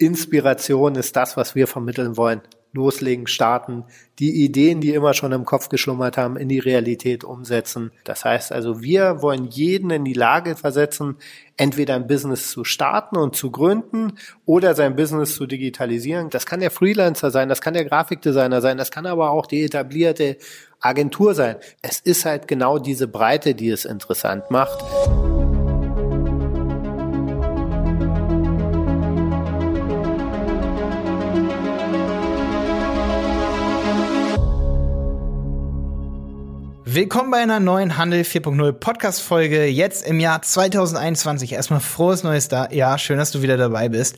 Inspiration ist das, was wir vermitteln wollen. Loslegen, starten, die Ideen, die immer schon im Kopf geschlummert haben, in die Realität umsetzen. Das heißt also, wir wollen jeden in die Lage versetzen, entweder ein Business zu starten und zu gründen oder sein Business zu digitalisieren. Das kann der Freelancer sein, das kann der Grafikdesigner sein, das kann aber auch die etablierte Agentur sein. Es ist halt genau diese Breite, die es interessant macht. Willkommen bei einer neuen Handel 4.0 Podcast Folge jetzt im Jahr 2021. Erstmal frohes neues Jahr. Schön, dass du wieder dabei bist.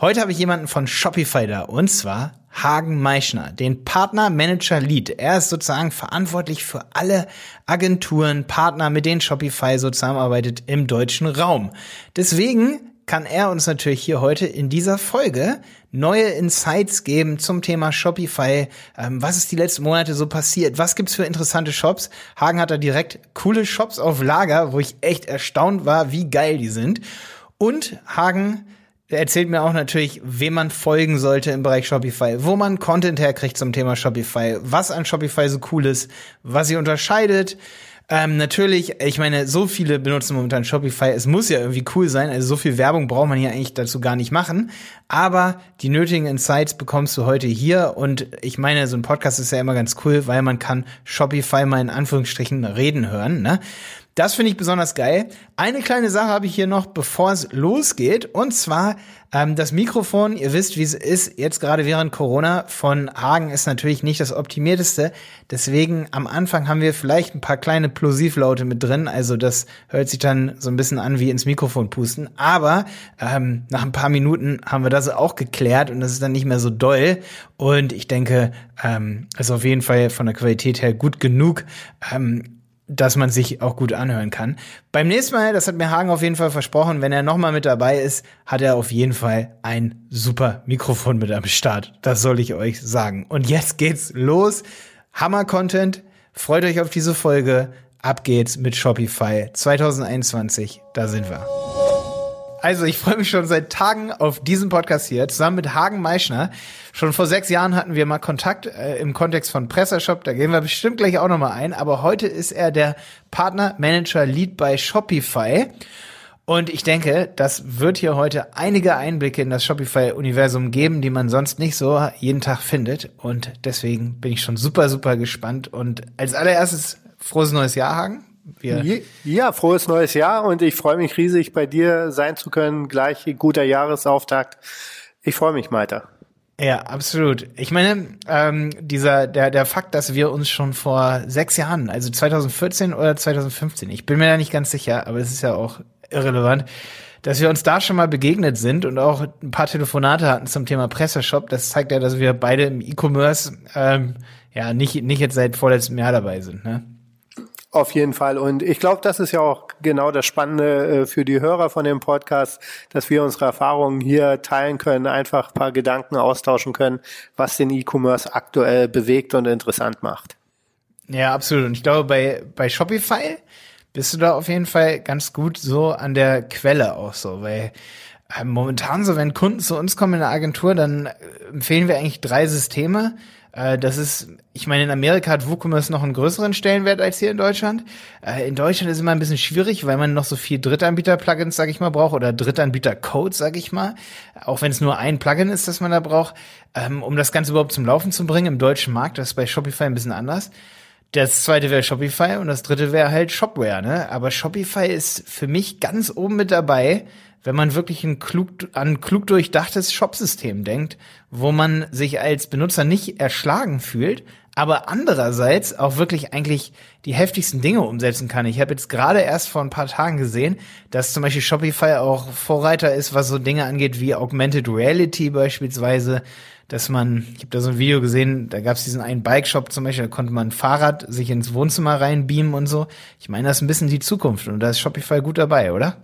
Heute habe ich jemanden von Shopify da und zwar Hagen Meischner, den Partner Manager Lead. Er ist sozusagen verantwortlich für alle Agenturen, Partner, mit denen Shopify so zusammenarbeitet im deutschen Raum. Deswegen kann er uns natürlich hier heute in dieser Folge neue Insights geben zum Thema Shopify. Ähm, was ist die letzten Monate so passiert? Was gibt's für interessante Shops? Hagen hat da direkt coole Shops auf Lager, wo ich echt erstaunt war, wie geil die sind. Und Hagen erzählt mir auch natürlich, wem man folgen sollte im Bereich Shopify, wo man Content herkriegt zum Thema Shopify, was an Shopify so cool ist, was sie unterscheidet, ähm, natürlich, ich meine, so viele benutzen momentan Shopify. Es muss ja irgendwie cool sein. Also so viel Werbung braucht man hier eigentlich dazu gar nicht machen. Aber die nötigen Insights bekommst du heute hier. Und ich meine, so ein Podcast ist ja immer ganz cool, weil man kann Shopify mal in Anführungsstrichen reden hören. Ne? Das finde ich besonders geil. Eine kleine Sache habe ich hier noch, bevor es losgeht. Und zwar ähm, das Mikrofon. Ihr wisst, wie es ist. Jetzt gerade während Corona von Hagen ist natürlich nicht das optimierteste. Deswegen am Anfang haben wir vielleicht ein paar kleine Plosivlaute mit drin. Also das hört sich dann so ein bisschen an wie ins Mikrofon pusten. Aber ähm, nach ein paar Minuten haben wir das auch geklärt und das ist dann nicht mehr so doll. Und ich denke, ähm, ist auf jeden Fall von der Qualität her gut genug. Ähm, dass man sich auch gut anhören kann. Beim nächsten Mal, das hat mir Hagen auf jeden Fall versprochen, wenn er nochmal mit dabei ist, hat er auf jeden Fall ein super Mikrofon mit am Start. Das soll ich euch sagen. Und jetzt geht's los. Hammer-Content. Freut euch auf diese Folge. Ab geht's mit Shopify 2021. Da sind wir. Also ich freue mich schon seit Tagen auf diesen Podcast hier, zusammen mit Hagen Meischner. Schon vor sechs Jahren hatten wir mal Kontakt äh, im Kontext von Pressershop, da gehen wir bestimmt gleich auch nochmal ein. Aber heute ist er der Partner Manager Lead bei Shopify. Und ich denke, das wird hier heute einige Einblicke in das Shopify-Universum geben, die man sonst nicht so jeden Tag findet. Und deswegen bin ich schon super, super gespannt. Und als allererstes frohes neues Jahr, Hagen. Wir ja, frohes neues Jahr und ich freue mich riesig, bei dir sein zu können. Gleich guter Jahresauftakt. Ich freue mich, Maiter. Ja, absolut. Ich meine, ähm, dieser der der Fakt, dass wir uns schon vor sechs Jahren, also 2014 oder 2015, ich bin mir da nicht ganz sicher, aber es ist ja auch irrelevant, dass wir uns da schon mal begegnet sind und auch ein paar Telefonate hatten zum Thema Presseshop. Das zeigt ja, dass wir beide im E-Commerce ähm, ja nicht nicht jetzt seit vorletztem Jahr dabei sind. Ne? Auf jeden Fall. Und ich glaube, das ist ja auch genau das Spannende äh, für die Hörer von dem Podcast, dass wir unsere Erfahrungen hier teilen können, einfach ein paar Gedanken austauschen können, was den E-Commerce aktuell bewegt und interessant macht. Ja, absolut. Und ich glaube, bei, bei Shopify bist du da auf jeden Fall ganz gut so an der Quelle auch so, weil momentan so, wenn Kunden zu uns kommen in der Agentur, dann empfehlen wir eigentlich drei Systeme äh, das ist, ich meine, in Amerika hat WooCommerce noch einen größeren Stellenwert als hier in Deutschland. Äh, in Deutschland ist es immer ein bisschen schwierig, weil man noch so viel Drittanbieter-Plugins, sag ich mal, braucht oder Drittanbieter-Codes, sag ich mal. Auch wenn es nur ein Plugin ist, das man da braucht, ähm, um das Ganze überhaupt zum Laufen zu bringen im deutschen Markt. Das ist bei Shopify ein bisschen anders. Das zweite wäre Shopify und das dritte wäre halt Shopware, ne? Aber Shopify ist für mich ganz oben mit dabei, wenn man wirklich ein klug, an klug durchdachtes Shopsystem denkt, wo man sich als Benutzer nicht erschlagen fühlt, aber andererseits auch wirklich eigentlich die heftigsten Dinge umsetzen kann. Ich habe jetzt gerade erst vor ein paar Tagen gesehen, dass zum Beispiel Shopify auch Vorreiter ist, was so Dinge angeht wie Augmented Reality beispielsweise, dass man, ich habe da so ein Video gesehen, da gab es diesen einen Bike-Shop zum Beispiel, da konnte man ein Fahrrad sich ins Wohnzimmer reinbeamen und so. Ich meine, das ist ein bisschen die Zukunft und da ist Shopify gut dabei, oder?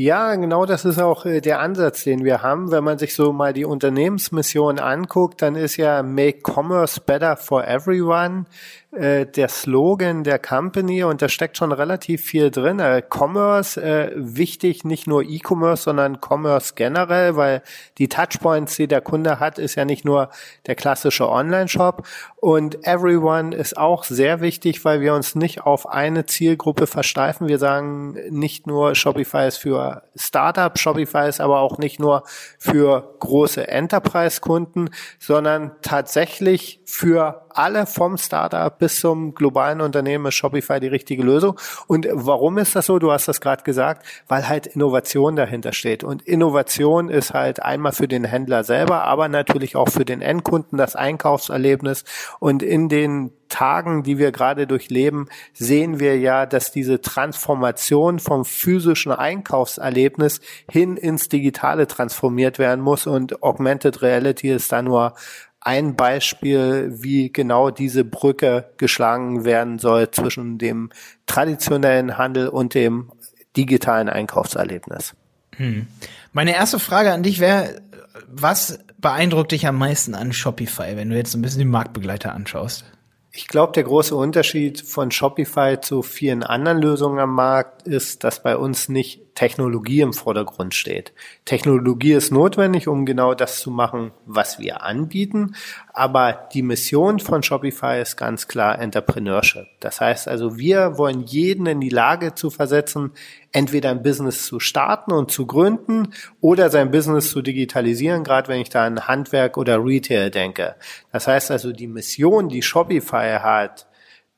Ja, genau das ist auch äh, der Ansatz, den wir haben. Wenn man sich so mal die Unternehmensmission anguckt, dann ist ja Make Commerce Better for Everyone äh, der Slogan der Company und da steckt schon relativ viel drin. Äh, Commerce, äh, wichtig, nicht nur E-Commerce, sondern Commerce generell, weil die Touchpoints, die der Kunde hat, ist ja nicht nur der klassische Online-Shop und Everyone ist auch sehr wichtig, weil wir uns nicht auf eine Zielgruppe versteifen. Wir sagen nicht nur Shopify ist für Startup, Shopify ist aber auch nicht nur für große Enterprise-Kunden, sondern tatsächlich für alle vom Startup bis zum globalen Unternehmen ist Shopify die richtige Lösung. Und warum ist das so? Du hast das gerade gesagt, weil halt Innovation dahinter steht. Und Innovation ist halt einmal für den Händler selber, aber natürlich auch für den Endkunden das Einkaufserlebnis. Und in den Tagen, die wir gerade durchleben, sehen wir ja, dass diese Transformation vom physischen Einkaufserlebnis hin ins Digitale transformiert werden muss und Augmented Reality ist da nur ein Beispiel, wie genau diese Brücke geschlagen werden soll zwischen dem traditionellen Handel und dem digitalen Einkaufserlebnis. Hm. Meine erste Frage an dich wäre, was beeindruckt dich am meisten an Shopify, wenn du jetzt ein bisschen die Marktbegleiter anschaust? Ich glaube, der große Unterschied von Shopify zu vielen anderen Lösungen am Markt ist, dass bei uns nicht Technologie im Vordergrund steht. Technologie ist notwendig, um genau das zu machen, was wir anbieten. Aber die Mission von Shopify ist ganz klar Entrepreneurship. Das heißt also, wir wollen jeden in die Lage zu versetzen, entweder ein Business zu starten und zu gründen oder sein Business zu digitalisieren, gerade wenn ich da an Handwerk oder Retail denke. Das heißt also, die Mission, die Shopify hat,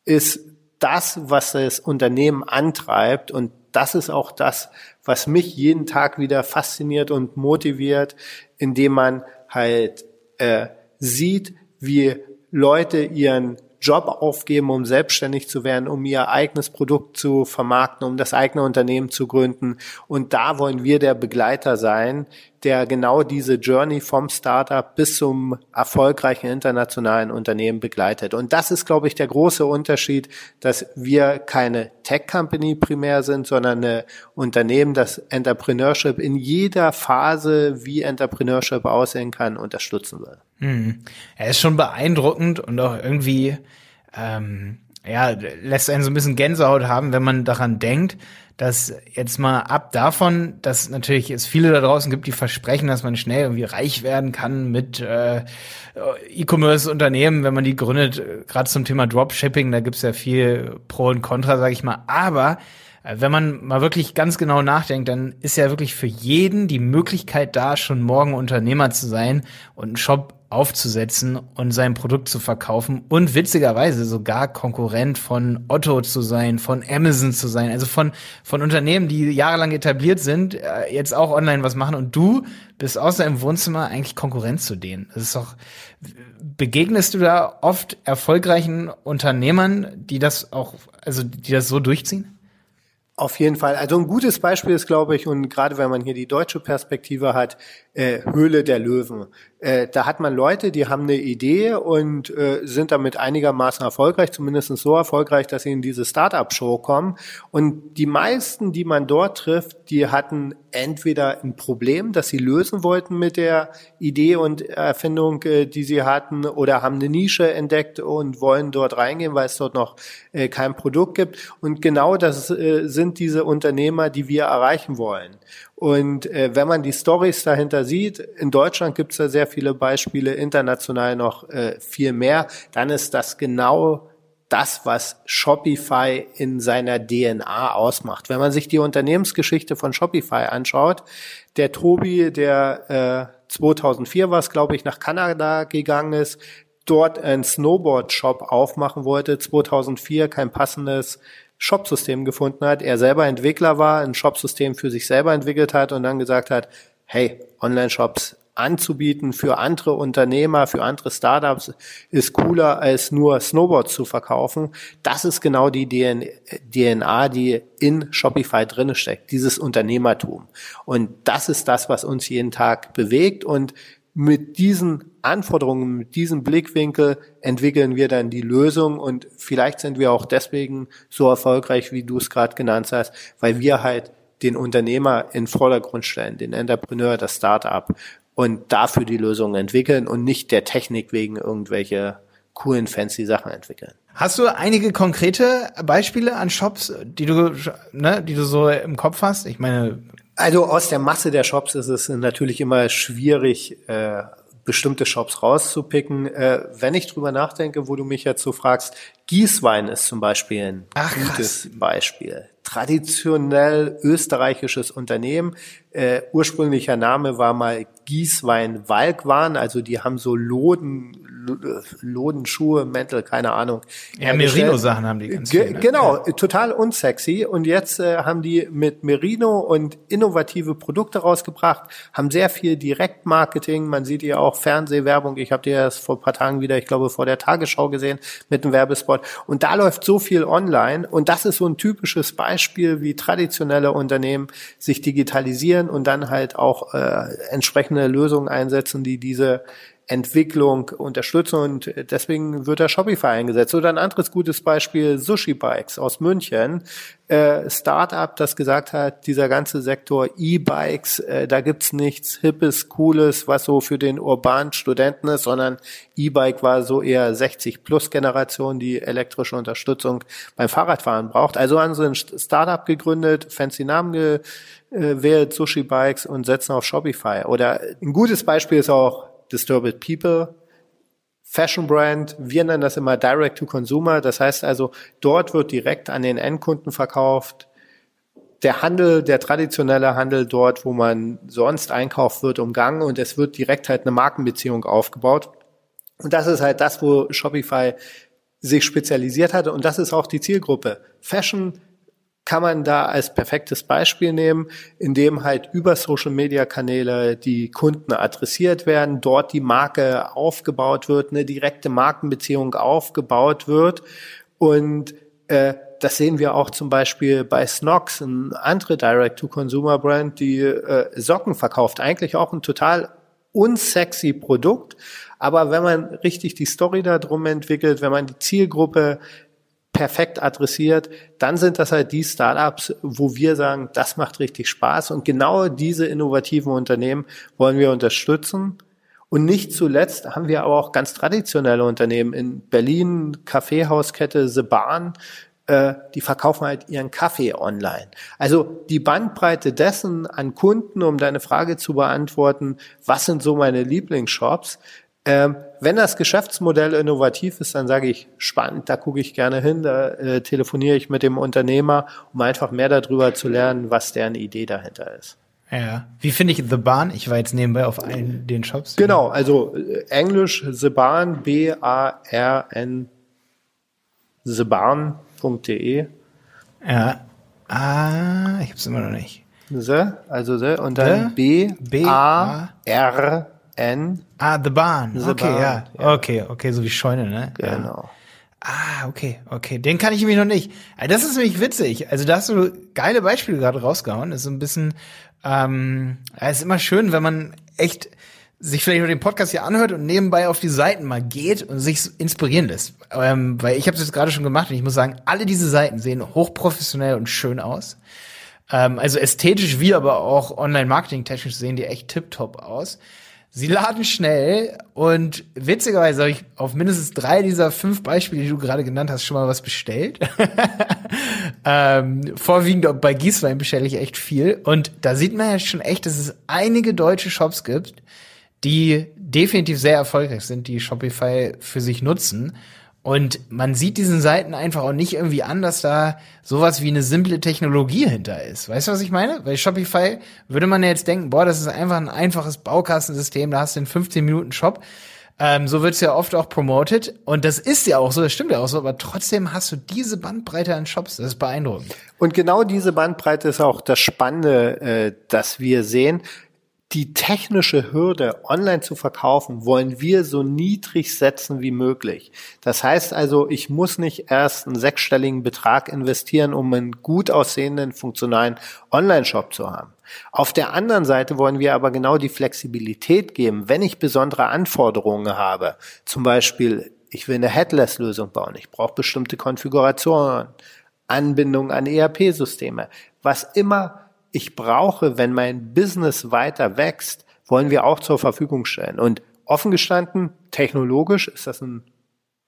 ist das, was das Unternehmen antreibt und das ist auch das, was mich jeden Tag wieder fasziniert und motiviert, indem man halt äh, sieht, wie Leute ihren Job aufgeben, um selbstständig zu werden, um ihr eigenes Produkt zu vermarkten, um das eigene Unternehmen zu gründen. Und da wollen wir der Begleiter sein, der genau diese Journey vom Startup bis zum erfolgreichen internationalen Unternehmen begleitet. Und das ist, glaube ich, der große Unterschied, dass wir keine Tech-Company primär sind, sondern ein Unternehmen, das Entrepreneurship in jeder Phase, wie Entrepreneurship aussehen kann, unterstützen will. Hm. Er ist schon beeindruckend und auch irgendwie, ähm, ja, lässt einen so ein bisschen Gänsehaut haben, wenn man daran denkt, dass jetzt mal ab davon, dass natürlich es viele da draußen gibt, die versprechen, dass man schnell irgendwie reich werden kann mit äh, E-Commerce-Unternehmen, wenn man die gründet, gerade zum Thema Dropshipping, da gibt's ja viel Pro und Contra, sage ich mal. Aber äh, wenn man mal wirklich ganz genau nachdenkt, dann ist ja wirklich für jeden die Möglichkeit da, schon morgen Unternehmer zu sein und einen Shop aufzusetzen und sein Produkt zu verkaufen und witzigerweise sogar Konkurrent von Otto zu sein, von Amazon zu sein, also von, von Unternehmen, die jahrelang etabliert sind, äh, jetzt auch online was machen und du bist außer im Wohnzimmer eigentlich Konkurrent zu denen. Das ist doch, begegnest du da oft erfolgreichen Unternehmern, die das auch, also die das so durchziehen? Auf jeden Fall. Also ein gutes Beispiel ist, glaube ich, und gerade wenn man hier die deutsche Perspektive hat, äh, Höhle der Löwen. Äh, da hat man Leute, die haben eine Idee und äh, sind damit einigermaßen erfolgreich, zumindest so erfolgreich, dass sie in diese Startup-Show kommen. Und die meisten, die man dort trifft, die hatten entweder ein Problem, das sie lösen wollten mit der Idee und Erfindung, äh, die sie hatten, oder haben eine Nische entdeckt und wollen dort reingehen, weil es dort noch äh, kein Produkt gibt. Und genau das äh, sind diese Unternehmer, die wir erreichen wollen. Und äh, wenn man die Stories dahinter sieht, in Deutschland gibt es da sehr viele Beispiele, international noch äh, viel mehr, dann ist das genau das, was Shopify in seiner DNA ausmacht. Wenn man sich die Unternehmensgeschichte von Shopify anschaut, der Tobi, der äh, 2004 war es, glaube ich, nach Kanada gegangen ist, dort einen Snowboard-Shop aufmachen wollte, 2004 kein passendes Shopsystem gefunden hat, er selber Entwickler war, ein Shopsystem für sich selber entwickelt hat und dann gesagt hat, hey, Online-Shops anzubieten für andere Unternehmer, für andere Startups ist cooler als nur Snowboards zu verkaufen. Das ist genau die DNA, die in Shopify drinne steckt, dieses Unternehmertum. Und das ist das, was uns jeden Tag bewegt und mit diesen Anforderungen, mit diesem Blickwinkel entwickeln wir dann die Lösung und vielleicht sind wir auch deswegen so erfolgreich, wie du es gerade genannt hast, weil wir halt den Unternehmer in Vordergrund stellen, den Entrepreneur, das Startup und dafür die Lösung entwickeln und nicht der Technik wegen irgendwelche coolen, fancy Sachen entwickeln. Hast du einige konkrete Beispiele an Shops, die du, ne, die du so im Kopf hast? Ich meine, also aus der Masse der Shops ist es natürlich immer schwierig, äh, bestimmte Shops rauszupicken. Äh, wenn ich drüber nachdenke, wo du mich jetzt so fragst, Gießwein ist zum Beispiel ein Ach, gutes Beispiel. Traditionell österreichisches Unternehmen. Äh, ursprünglicher Name war mal Gießwein Walkwahn, also die haben so Loden, Lodenschuhe, Mäntel, keine Ahnung. Ja, Merino-Sachen haben die ganz Ge viel, ne? Genau, ja. total unsexy. Und jetzt äh, haben die mit Merino und innovative Produkte rausgebracht, haben sehr viel Direktmarketing. Man sieht ja auch Fernsehwerbung. Ich habe dir das vor ein paar Tagen wieder, ich glaube, vor der Tagesschau gesehen mit einem Werbespot. Und da läuft so viel online. Und das ist so ein typisches Beispiel, wie traditionelle Unternehmen sich digitalisieren und dann halt auch äh, entsprechende Lösungen einsetzen, die diese Entwicklung unterstützen und deswegen wird da Shopify eingesetzt. Oder ein anderes gutes Beispiel, Sushi Bikes aus München. Äh, Startup, das gesagt hat, dieser ganze Sektor E-Bikes, äh, da gibt's nichts Hippes, Cooles, was so für den urbanen Studenten ist, sondern E-Bike war so eher 60-Plus-Generation, die elektrische Unterstützung beim Fahrradfahren braucht. Also haben sie ein Startup gegründet, fancy Namen gewählt, Sushi Bikes und setzen auf Shopify. Oder ein gutes Beispiel ist auch Disturbed People, Fashion Brand, wir nennen das immer Direct to Consumer. Das heißt also, dort wird direkt an den Endkunden verkauft. Der Handel, der traditionelle Handel dort, wo man sonst einkauft, wird umgangen und es wird direkt halt eine Markenbeziehung aufgebaut. Und das ist halt das, wo Shopify sich spezialisiert hatte und das ist auch die Zielgruppe. Fashion, kann man da als perfektes Beispiel nehmen, indem halt über Social Media Kanäle die Kunden adressiert werden, dort die Marke aufgebaut wird, eine direkte Markenbeziehung aufgebaut wird und äh, das sehen wir auch zum Beispiel bei Snox, ein andere Direct-to-Consumer-Brand, die äh, Socken verkauft. Eigentlich auch ein total unsexy Produkt. Aber wenn man richtig die Story da drum entwickelt, wenn man die Zielgruppe perfekt adressiert, dann sind das halt die Startups, wo wir sagen, das macht richtig Spaß und genau diese innovativen Unternehmen wollen wir unterstützen. Und nicht zuletzt haben wir aber auch ganz traditionelle Unternehmen in Berlin, Kaffeehauskette The Bahn, äh, die verkaufen halt ihren Kaffee online. Also die Bandbreite dessen an Kunden, um deine Frage zu beantworten, was sind so meine Lieblingsshops, ähm, wenn das Geschäftsmodell innovativ ist, dann sage ich, spannend, da gucke ich gerne hin, da äh, telefoniere ich mit dem Unternehmer, um einfach mehr darüber zu lernen, was deren Idee dahinter ist. Ja. Wie finde ich The Bahn? Ich war jetzt nebenbei auf allen den Shops. Genau, also äh, Englisch The Bahn, B-A-R-N, thebahn.de. Ja. Ah, ich hab's immer noch nicht. The, also The, und dann B-A-R-N. N. Ah, The Barn. The okay, Barn, ja. ja. Okay, okay, so wie Scheune, ne? Genau. Ja. Ah, okay, okay. Den kann ich nämlich noch nicht. Das ist nämlich witzig. Also da hast du geile Beispiele gerade rausgehauen. Das ist so ein bisschen, ähm, es ist immer schön, wenn man echt sich vielleicht den Podcast hier anhört und nebenbei auf die Seiten mal geht und sich inspirieren lässt. Ähm, weil ich habe es jetzt gerade schon gemacht und ich muss sagen, alle diese Seiten sehen hochprofessionell und schön aus. Ähm, also ästhetisch wie aber auch online-marketing-technisch sehen die echt tipptopp aus. Sie laden schnell und witzigerweise habe ich auf mindestens drei dieser fünf Beispiele, die du gerade genannt hast, schon mal was bestellt. ähm, vorwiegend bei Gießwein bestelle ich echt viel. Und da sieht man ja schon echt, dass es einige deutsche Shops gibt, die definitiv sehr erfolgreich sind, die Shopify für sich nutzen und man sieht diesen Seiten einfach auch nicht irgendwie an, dass da sowas wie eine simple Technologie hinter ist. Weißt du, was ich meine? Bei Shopify würde man ja jetzt denken, boah, das ist einfach ein einfaches Baukastensystem, da hast du einen 15 Minuten Shop. Ähm, so wird's ja oft auch promoted. Und das ist ja auch so, das stimmt ja auch so, aber trotzdem hast du diese Bandbreite an Shops. Das ist beeindruckend. Und genau diese Bandbreite ist auch das Spannende, äh, das wir sehen die technische Hürde, online zu verkaufen, wollen wir so niedrig setzen wie möglich. Das heißt also, ich muss nicht erst einen sechsstelligen Betrag investieren, um einen gut aussehenden, funktionalen Online-Shop zu haben. Auf der anderen Seite wollen wir aber genau die Flexibilität geben, wenn ich besondere Anforderungen habe. Zum Beispiel, ich will eine Headless-Lösung bauen, ich brauche bestimmte Konfigurationen, Anbindung an ERP-Systeme, was immer ich brauche, wenn mein Business weiter wächst, wollen wir auch zur Verfügung stellen. Und offen gestanden, technologisch ist das ein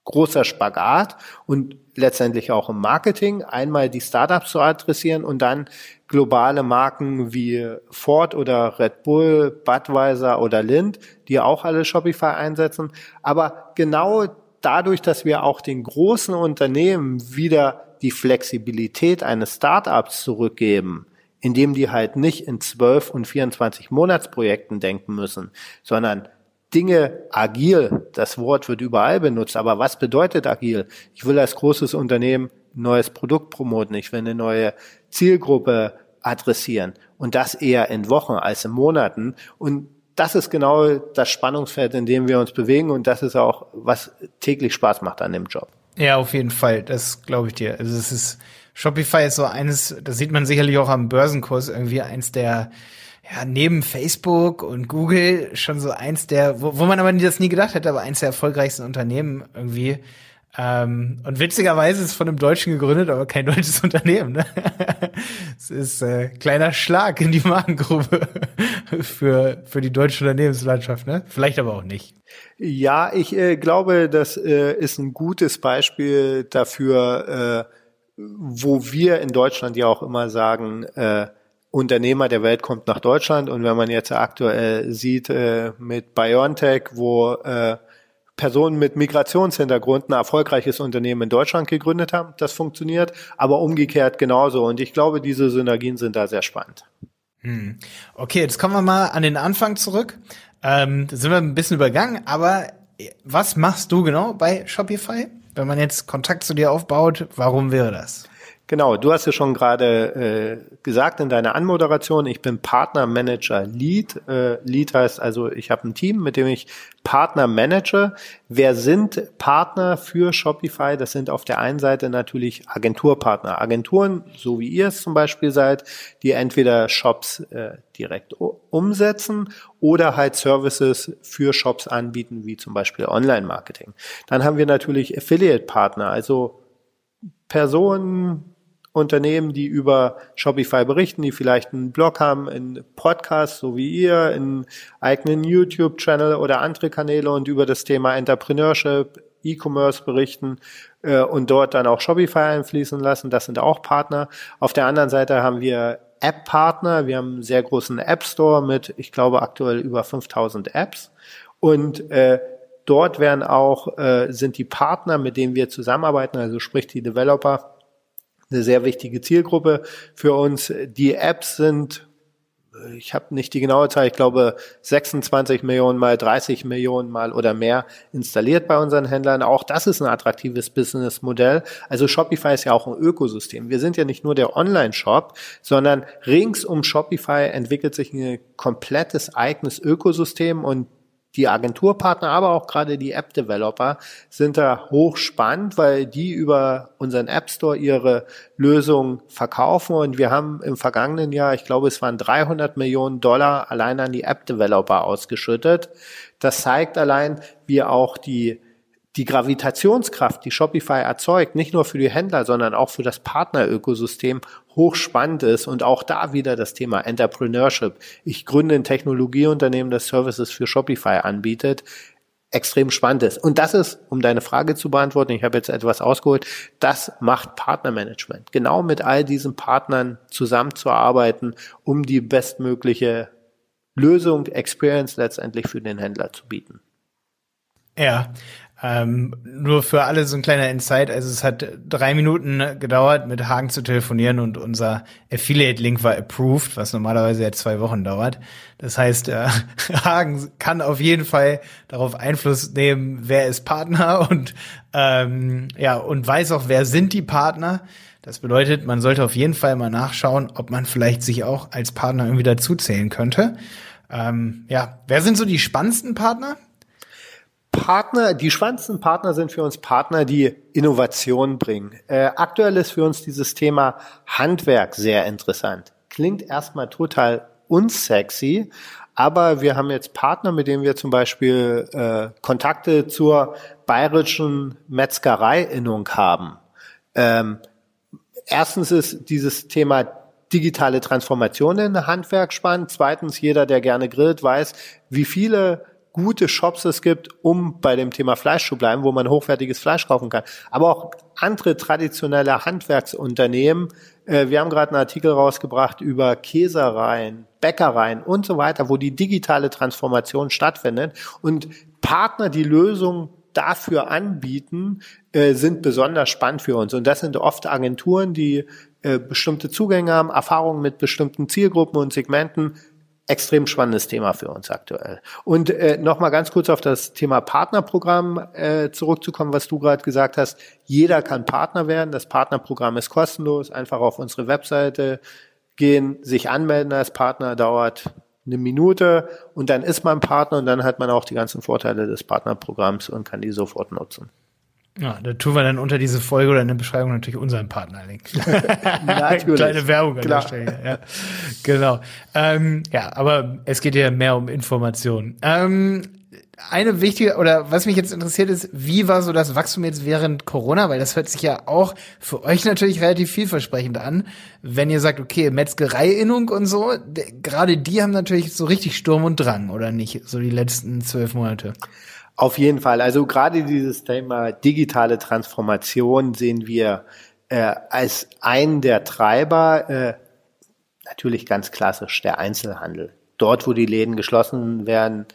großer Spagat und letztendlich auch im Marketing, einmal die Startups zu adressieren und dann globale Marken wie Ford oder Red Bull, Budweiser oder Lind, die auch alle Shopify einsetzen. Aber genau dadurch, dass wir auch den großen Unternehmen wieder die Flexibilität eines Startups zurückgeben, indem die halt nicht in 12 und 24 Monatsprojekten denken müssen, sondern Dinge agil, das Wort wird überall benutzt, aber was bedeutet agil? Ich will als großes Unternehmen neues Produkt promoten, ich will eine neue Zielgruppe adressieren und das eher in Wochen als in Monaten und das ist genau das Spannungsfeld, in dem wir uns bewegen und das ist auch, was täglich Spaß macht an dem Job. Ja, auf jeden Fall, das glaube ich dir. Also es ist Shopify ist so eines, das sieht man sicherlich auch am Börsenkurs irgendwie eins der ja, neben Facebook und Google schon so eins der, wo, wo man aber das nie gedacht hätte, aber eins der erfolgreichsten Unternehmen irgendwie. Ähm, und witzigerweise ist es von einem Deutschen gegründet, aber kein deutsches Unternehmen. Ne? es ist äh, kleiner Schlag in die Magengrube für, für die deutsche Unternehmenslandschaft, ne? Vielleicht aber auch nicht. Ja, ich äh, glaube, das äh, ist ein gutes Beispiel dafür, äh, wo wir in Deutschland ja auch immer sagen, äh, Unternehmer der Welt kommt nach Deutschland und wenn man jetzt aktuell sieht äh, mit BioNTech, wo äh, Personen mit Migrationshintergrund ein erfolgreiches Unternehmen in Deutschland gegründet haben, das funktioniert, aber umgekehrt genauso und ich glaube, diese Synergien sind da sehr spannend. Hm. Okay, jetzt kommen wir mal an den Anfang zurück. Ähm, da sind wir ein bisschen übergangen, aber was machst du genau bei Shopify? Wenn man jetzt Kontakt zu dir aufbaut, warum wäre das? Genau, du hast ja schon gerade äh, gesagt in deiner Anmoderation, ich bin Partner Manager Lead. Äh, Lead heißt also, ich habe ein Team, mit dem ich Partner manage. Wer sind Partner für Shopify? Das sind auf der einen Seite natürlich Agenturpartner. Agenturen, so wie ihr es zum Beispiel seid, die entweder Shops äh, direkt umsetzen oder halt Services für Shops anbieten, wie zum Beispiel Online-Marketing. Dann haben wir natürlich Affiliate-Partner, also Personen, Unternehmen, die über Shopify berichten, die vielleicht einen Blog haben, einen Podcast, so wie ihr, einen eigenen YouTube-Channel oder andere Kanäle und über das Thema Entrepreneurship, E-Commerce berichten äh, und dort dann auch Shopify einfließen lassen. Das sind auch Partner. Auf der anderen Seite haben wir App-Partner. Wir haben einen sehr großen App Store mit, ich glaube, aktuell über 5000 Apps. Und äh, dort werden auch, äh, sind die Partner, mit denen wir zusammenarbeiten, also sprich die Developer, eine sehr wichtige Zielgruppe für uns. Die Apps sind ich habe nicht die genaue Zahl, ich glaube 26 Millionen mal 30 Millionen mal oder mehr installiert bei unseren Händlern. Auch das ist ein attraktives Businessmodell. Also Shopify ist ja auch ein Ökosystem. Wir sind ja nicht nur der Online-Shop, sondern rings um Shopify entwickelt sich ein komplettes eigenes Ökosystem und die Agenturpartner, aber auch gerade die App-Developer sind da hochspannend, weil die über unseren App Store ihre Lösung verkaufen und wir haben im vergangenen Jahr, ich glaube, es waren 300 Millionen Dollar allein an die App-Developer ausgeschüttet. Das zeigt allein, wie auch die die Gravitationskraft, die Shopify erzeugt, nicht nur für die Händler, sondern auch für das Partnerökosystem hochspannend ist und auch da wieder das Thema Entrepreneurship. Ich gründe ein Technologieunternehmen, das Services für Shopify anbietet, extrem spannend ist. Und das ist, um deine Frage zu beantworten, ich habe jetzt etwas ausgeholt, das macht Partnermanagement. Genau mit all diesen Partnern zusammenzuarbeiten, um die bestmögliche Lösung, Experience letztendlich für den Händler zu bieten. Ja, ähm, nur für alle so ein kleiner Insight. Also es hat drei Minuten gedauert, mit Hagen zu telefonieren und unser Affiliate-Link war approved, was normalerweise ja zwei Wochen dauert. Das heißt, äh, Hagen kann auf jeden Fall darauf Einfluss nehmen, wer ist Partner und ähm, ja und weiß auch, wer sind die Partner. Das bedeutet, man sollte auf jeden Fall mal nachschauen, ob man vielleicht sich auch als Partner irgendwie dazuzählen könnte. Ähm, ja, wer sind so die spannendsten Partner? Partner, die spannendsten Partner sind für uns Partner, die Innovation bringen. Äh, aktuell ist für uns dieses Thema Handwerk sehr interessant. Klingt erstmal total unsexy, aber wir haben jetzt Partner, mit denen wir zum Beispiel äh, Kontakte zur bayerischen Metzgereiinnung haben. Ähm, erstens ist dieses Thema digitale Transformation in Handwerk spannend. Zweitens, jeder, der gerne grillt, weiß, wie viele gute Shops es gibt, um bei dem Thema Fleisch zu bleiben, wo man hochwertiges Fleisch kaufen kann. Aber auch andere traditionelle Handwerksunternehmen. Äh, wir haben gerade einen Artikel rausgebracht über Käsereien, Bäckereien und so weiter, wo die digitale Transformation stattfindet und Partner die Lösung dafür anbieten, äh, sind besonders spannend für uns. Und das sind oft Agenturen, die äh, bestimmte Zugänge haben, Erfahrungen mit bestimmten Zielgruppen und Segmenten, extrem spannendes Thema für uns aktuell. Und äh, nochmal ganz kurz auf das Thema Partnerprogramm äh, zurückzukommen, was du gerade gesagt hast. Jeder kann Partner werden. Das Partnerprogramm ist kostenlos. Einfach auf unsere Webseite gehen, sich anmelden als Partner, dauert eine Minute und dann ist man Partner und dann hat man auch die ganzen Vorteile des Partnerprogramms und kann die sofort nutzen. Ja, da tun wir dann unter diese Folge oder in der Beschreibung natürlich unseren Partner-Link. Kleine Werbung an Klar. der Stelle. Ja, genau. Ähm, ja, aber es geht ja mehr um Informationen. Ähm, eine wichtige, oder was mich jetzt interessiert ist, wie war so das Wachstum jetzt während Corona? Weil das hört sich ja auch für euch natürlich relativ vielversprechend an. Wenn ihr sagt, okay, Metzgereiinnung und so, gerade die haben natürlich so richtig Sturm und Drang, oder nicht? So die letzten zwölf Monate. Auf jeden Fall. Also gerade dieses Thema digitale Transformation sehen wir äh, als einen der Treiber, äh, natürlich ganz klassisch, der Einzelhandel. Dort, wo die Läden geschlossen werden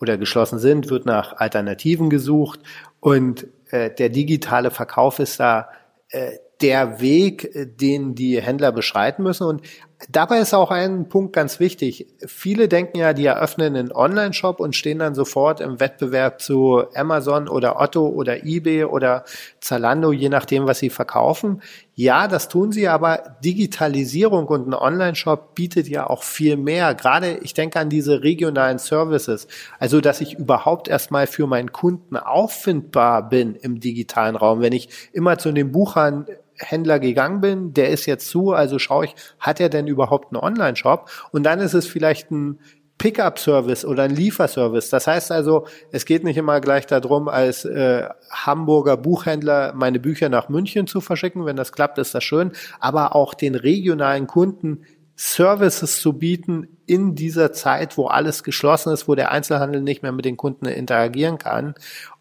oder geschlossen sind, wird nach Alternativen gesucht und äh, der digitale Verkauf ist da äh, der Weg, äh, den die Händler beschreiten müssen. Und dabei ist auch ein Punkt ganz wichtig. Viele denken ja, die eröffnen einen Online-Shop und stehen dann sofort im Wettbewerb zu Amazon oder Otto oder eBay oder Zalando, je nachdem, was sie verkaufen. Ja, das tun sie, aber Digitalisierung und ein Online-Shop bietet ja auch viel mehr. Gerade ich denke an diese regionalen Services. Also, dass ich überhaupt erstmal für meinen Kunden auffindbar bin im digitalen Raum. Wenn ich immer zu den Buchern Händler gegangen bin, der ist jetzt zu, also schaue ich, hat er denn überhaupt einen Online-Shop? Und dann ist es vielleicht ein Pickup-Service oder ein Lieferservice. Das heißt also, es geht nicht immer gleich darum, als äh, Hamburger Buchhändler meine Bücher nach München zu verschicken. Wenn das klappt, ist das schön. Aber auch den regionalen Kunden Services zu bieten in dieser Zeit, wo alles geschlossen ist, wo der Einzelhandel nicht mehr mit den Kunden interagieren kann.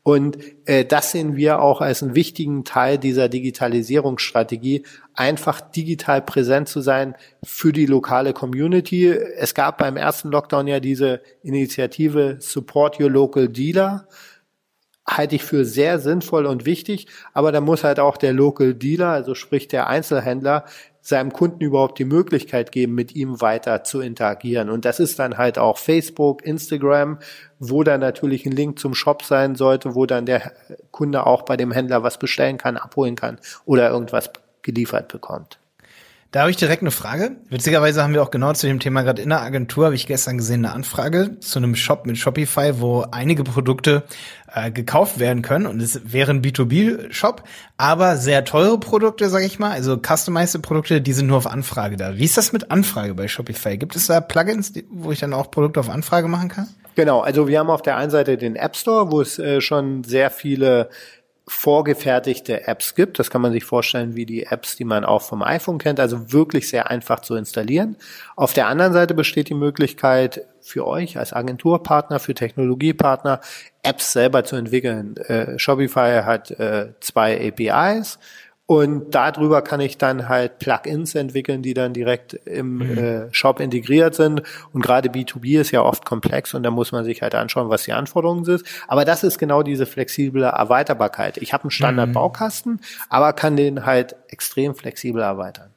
Und äh, das sehen wir auch als einen wichtigen Teil dieser Digitalisierungsstrategie, einfach digital präsent zu sein für die lokale Community. Es gab beim ersten Lockdown ja diese Initiative Support Your Local Dealer halte ich für sehr sinnvoll und wichtig, aber da muss halt auch der Local Dealer, also sprich der Einzelhändler, seinem Kunden überhaupt die Möglichkeit geben, mit ihm weiter zu interagieren. Und das ist dann halt auch Facebook, Instagram, wo dann natürlich ein Link zum Shop sein sollte, wo dann der Kunde auch bei dem Händler was bestellen kann, abholen kann oder irgendwas geliefert bekommt. Da habe ich direkt eine Frage. Witzigerweise haben wir auch genau zu dem Thema gerade in der Agentur, habe ich gestern gesehen, eine Anfrage zu einem Shop mit Shopify, wo einige Produkte äh, gekauft werden können. Und es wäre ein B2B-Shop, aber sehr teure Produkte, sage ich mal, also customized Produkte, die sind nur auf Anfrage da. Wie ist das mit Anfrage bei Shopify? Gibt es da Plugins, wo ich dann auch Produkte auf Anfrage machen kann? Genau, also wir haben auf der einen Seite den App Store, wo es äh, schon sehr viele vorgefertigte Apps gibt. Das kann man sich vorstellen wie die Apps, die man auch vom iPhone kennt, also wirklich sehr einfach zu installieren. Auf der anderen Seite besteht die Möglichkeit für euch als Agenturpartner, für Technologiepartner, Apps selber zu entwickeln. Äh, Shopify hat äh, zwei APIs und darüber kann ich dann halt Plugins entwickeln, die dann direkt im mhm. äh, Shop integriert sind. Und gerade B2B ist ja oft komplex und da muss man sich halt anschauen, was die Anforderungen sind. Aber das ist genau diese flexible Erweiterbarkeit. Ich habe einen Standard-Baukasten, mhm. aber kann den halt extrem flexibel erweitern.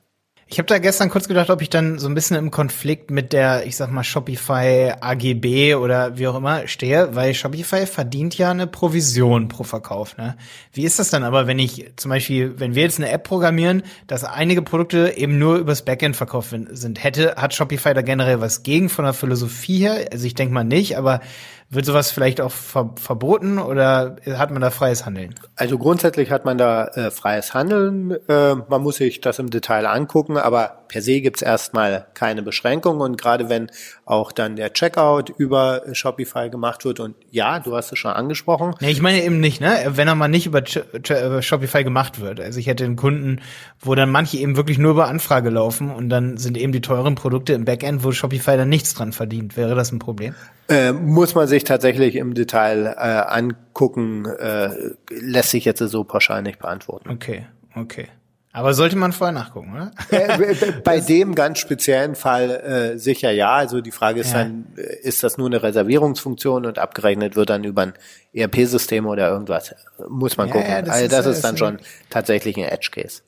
Ich habe da gestern kurz gedacht, ob ich dann so ein bisschen im Konflikt mit der, ich sag mal, Shopify AGB oder wie auch immer stehe, weil Shopify verdient ja eine Provision pro Verkauf. Ne? Wie ist das dann aber, wenn ich zum Beispiel, wenn wir jetzt eine App programmieren, dass einige Produkte eben nur übers Backend verkauft sind, hätte, hat Shopify da generell was gegen von der Philosophie her? Also ich denke mal nicht, aber wird sowas vielleicht auch ver verboten oder hat man da freies Handeln? Also grundsätzlich hat man da äh, freies Handeln. Äh, man muss sich das im Detail angucken, aber per se gibt's erstmal keine Beschränkungen. Und gerade wenn auch dann der Checkout über Shopify gemacht wird und ja, du hast es schon angesprochen. Nee, ich meine eben nicht, ne? Wenn er mal nicht über Ch Ch Shopify gemacht wird. Also ich hätte einen Kunden, wo dann manche eben wirklich nur über Anfrage laufen und dann sind eben die teuren Produkte im Backend, wo Shopify dann nichts dran verdient. Wäre das ein Problem? Äh, muss man sich sich tatsächlich im Detail äh, angucken, äh, lässt sich jetzt so pauschal nicht beantworten. Okay, okay. Aber sollte man vorher nachgucken, oder? Äh, bei dem ganz speziellen Fall äh, sicher ja. Also die Frage ist ja. dann, äh, ist das nur eine Reservierungsfunktion und abgerechnet wird dann über ein ERP-System oder irgendwas? Muss man ja, gucken. Ja, das also das ist, ist dann schon tatsächlich ein Edge-Case.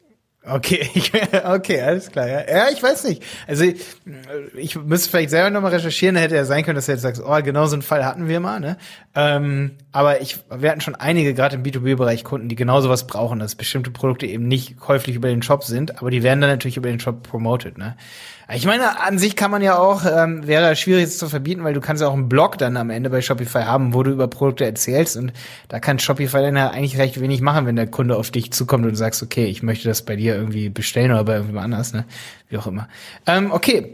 Okay, okay, alles klar. Ja, ja ich weiß nicht. Also ich, ich müsste vielleicht selber nochmal recherchieren, da hätte ja sein können, dass du jetzt sagst, oh, genau so einen Fall hatten wir mal, ne? Ähm, aber ich, wir hatten schon einige, gerade im B2B-Bereich, Kunden, die genau sowas brauchen, dass bestimmte Produkte eben nicht käuflich über den Shop sind, aber die werden dann natürlich über den Shop promoted, ne? Ich meine, an sich kann man ja auch, ähm, wäre schwierig jetzt zu verbieten, weil du kannst ja auch einen Blog dann am Ende bei Shopify haben, wo du über Produkte erzählst und da kann Shopify dann ja eigentlich recht wenig machen, wenn der Kunde auf dich zukommt und sagst, okay, ich möchte das bei dir irgendwie bestellen oder bei irgendjemand anders, ne? Wie auch immer. Ähm, okay,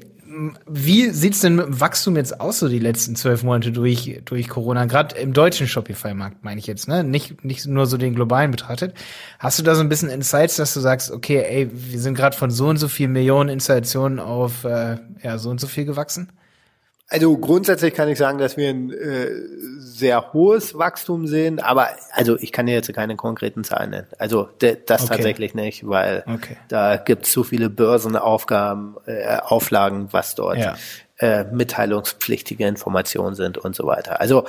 wie sieht's denn mit dem Wachstum jetzt aus, so die letzten zwölf Monate durch, durch Corona? Gerade im deutschen Shopify-Markt, meine ich jetzt, ne? Nicht, nicht nur so den globalen betrachtet. Hast du da so ein bisschen Insights, dass du sagst, okay, ey, wir sind gerade von so und so viel Millionen Installationen auf äh, ja, so und so viel gewachsen? Also grundsätzlich kann ich sagen, dass wir ein äh, sehr hohes Wachstum sehen, aber also ich kann dir jetzt keine konkreten Zahlen nennen. Also de, das okay. tatsächlich nicht, weil okay. da gibt es so viele Börsenaufgaben, äh, Auflagen, was dort ja. äh, mitteilungspflichtige Informationen sind und so weiter. Also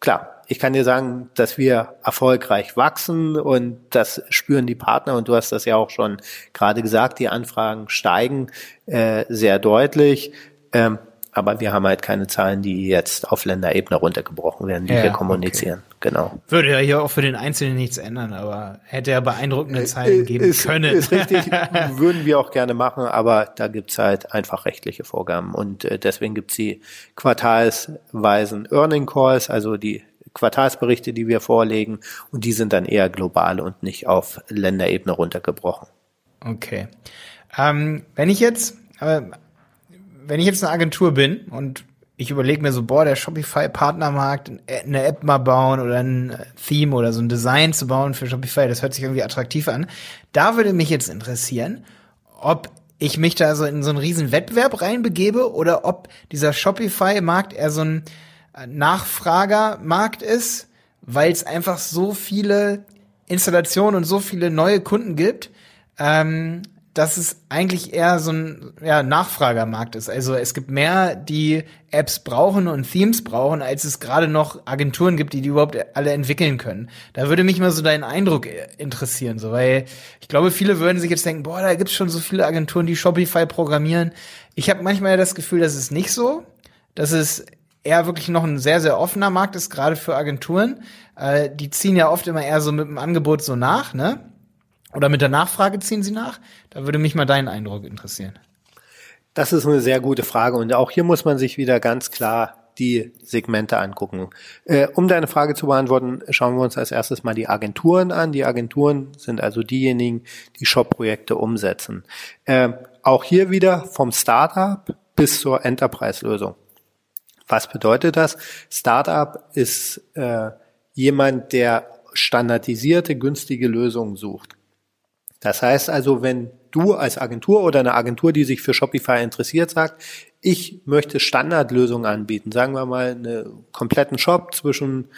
klar, ich kann dir sagen, dass wir erfolgreich wachsen und das spüren die Partner und du hast das ja auch schon gerade gesagt, die Anfragen steigen äh, sehr deutlich. Ähm, aber wir haben halt keine Zahlen, die jetzt auf Länderebene runtergebrochen werden, die ja, wir kommunizieren. Okay. Genau. Würde ja hier auch für den Einzelnen nichts ändern, aber hätte ja beeindruckende äh, Zahlen geben ist, können. Ist richtig, würden wir auch gerne machen, aber da gibt's halt einfach rechtliche Vorgaben und äh, deswegen gibt's die quartalsweisen Earning Calls, also die Quartalsberichte, die wir vorlegen und die sind dann eher global und nicht auf Länderebene runtergebrochen. Okay. Ähm, wenn ich jetzt äh, wenn ich jetzt eine Agentur bin und ich überlege mir so, boah, der Shopify-Partnermarkt, eine App mal bauen oder ein Theme oder so ein Design zu bauen für Shopify, das hört sich irgendwie attraktiv an. Da würde mich jetzt interessieren, ob ich mich da so in so einen riesen Wettbewerb reinbegebe oder ob dieser Shopify-Markt eher so ein Nachfragermarkt ist, weil es einfach so viele Installationen und so viele neue Kunden gibt, ähm, dass es eigentlich eher so ein ja, Nachfragermarkt ist. Also es gibt mehr, die Apps brauchen und Themes brauchen, als es gerade noch Agenturen gibt, die die überhaupt alle entwickeln können. Da würde mich mal so dein Eindruck interessieren, so weil ich glaube, viele würden sich jetzt denken, boah, da gibt's schon so viele Agenturen, die Shopify programmieren. Ich habe manchmal das Gefühl, das ist nicht so. Das ist eher wirklich noch ein sehr, sehr offener Markt ist, gerade für Agenturen. Äh, die ziehen ja oft immer eher so mit dem Angebot so nach, ne? Oder mit der Nachfrage ziehen sie nach? Da würde mich mal dein Eindruck interessieren. Das ist eine sehr gute Frage und auch hier muss man sich wieder ganz klar die Segmente angucken. Äh, um deine Frage zu beantworten, schauen wir uns als erstes mal die Agenturen an. Die Agenturen sind also diejenigen, die Shop-Projekte umsetzen. Äh, auch hier wieder vom Startup bis zur Enterprise-Lösung. Was bedeutet das? Startup ist äh, jemand, der standardisierte, günstige Lösungen sucht. Das heißt also, wenn du als Agentur oder eine Agentur, die sich für Shopify interessiert, sagt, ich möchte Standardlösungen anbieten, sagen wir mal einen kompletten Shop zwischen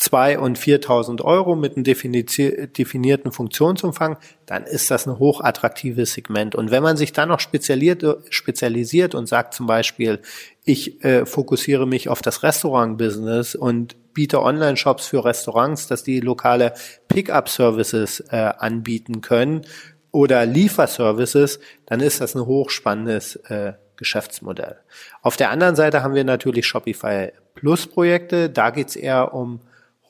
zwei und 4.000 Euro mit einem definierten Funktionsumfang, dann ist das ein hochattraktives Segment. Und wenn man sich dann noch spezialisiert und sagt zum Beispiel, ich äh, fokussiere mich auf das Restaurant-Business und biete Online-Shops für Restaurants, dass die lokale Pickup-Services äh, anbieten können oder Lieferservices, dann ist das ein hochspannendes äh, Geschäftsmodell. Auf der anderen Seite haben wir natürlich Shopify Plus Projekte. Da geht's eher um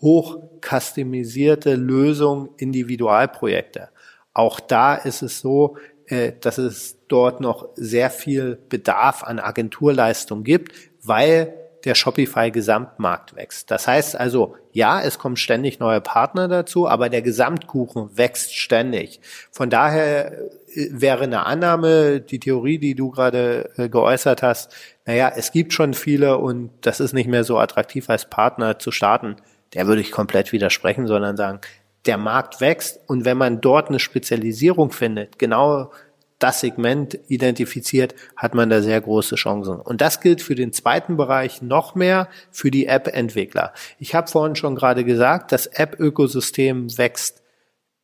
hoch customisierte Lösungen, Individualprojekte. Auch da ist es so, äh, dass es dort noch sehr viel Bedarf an Agenturleistung gibt, weil der Shopify-Gesamtmarkt wächst. Das heißt also, ja, es kommen ständig neue Partner dazu, aber der Gesamtkuchen wächst ständig. Von daher äh, wäre eine Annahme, die Theorie, die du gerade äh, geäußert hast, naja, es gibt schon viele und das ist nicht mehr so attraktiv als Partner zu starten. Der würde ich komplett widersprechen, sondern sagen, der Markt wächst und wenn man dort eine Spezialisierung findet, genau das Segment identifiziert, hat man da sehr große Chancen. Und das gilt für den zweiten Bereich noch mehr für die App-Entwickler. Ich habe vorhin schon gerade gesagt, das App-Ökosystem wächst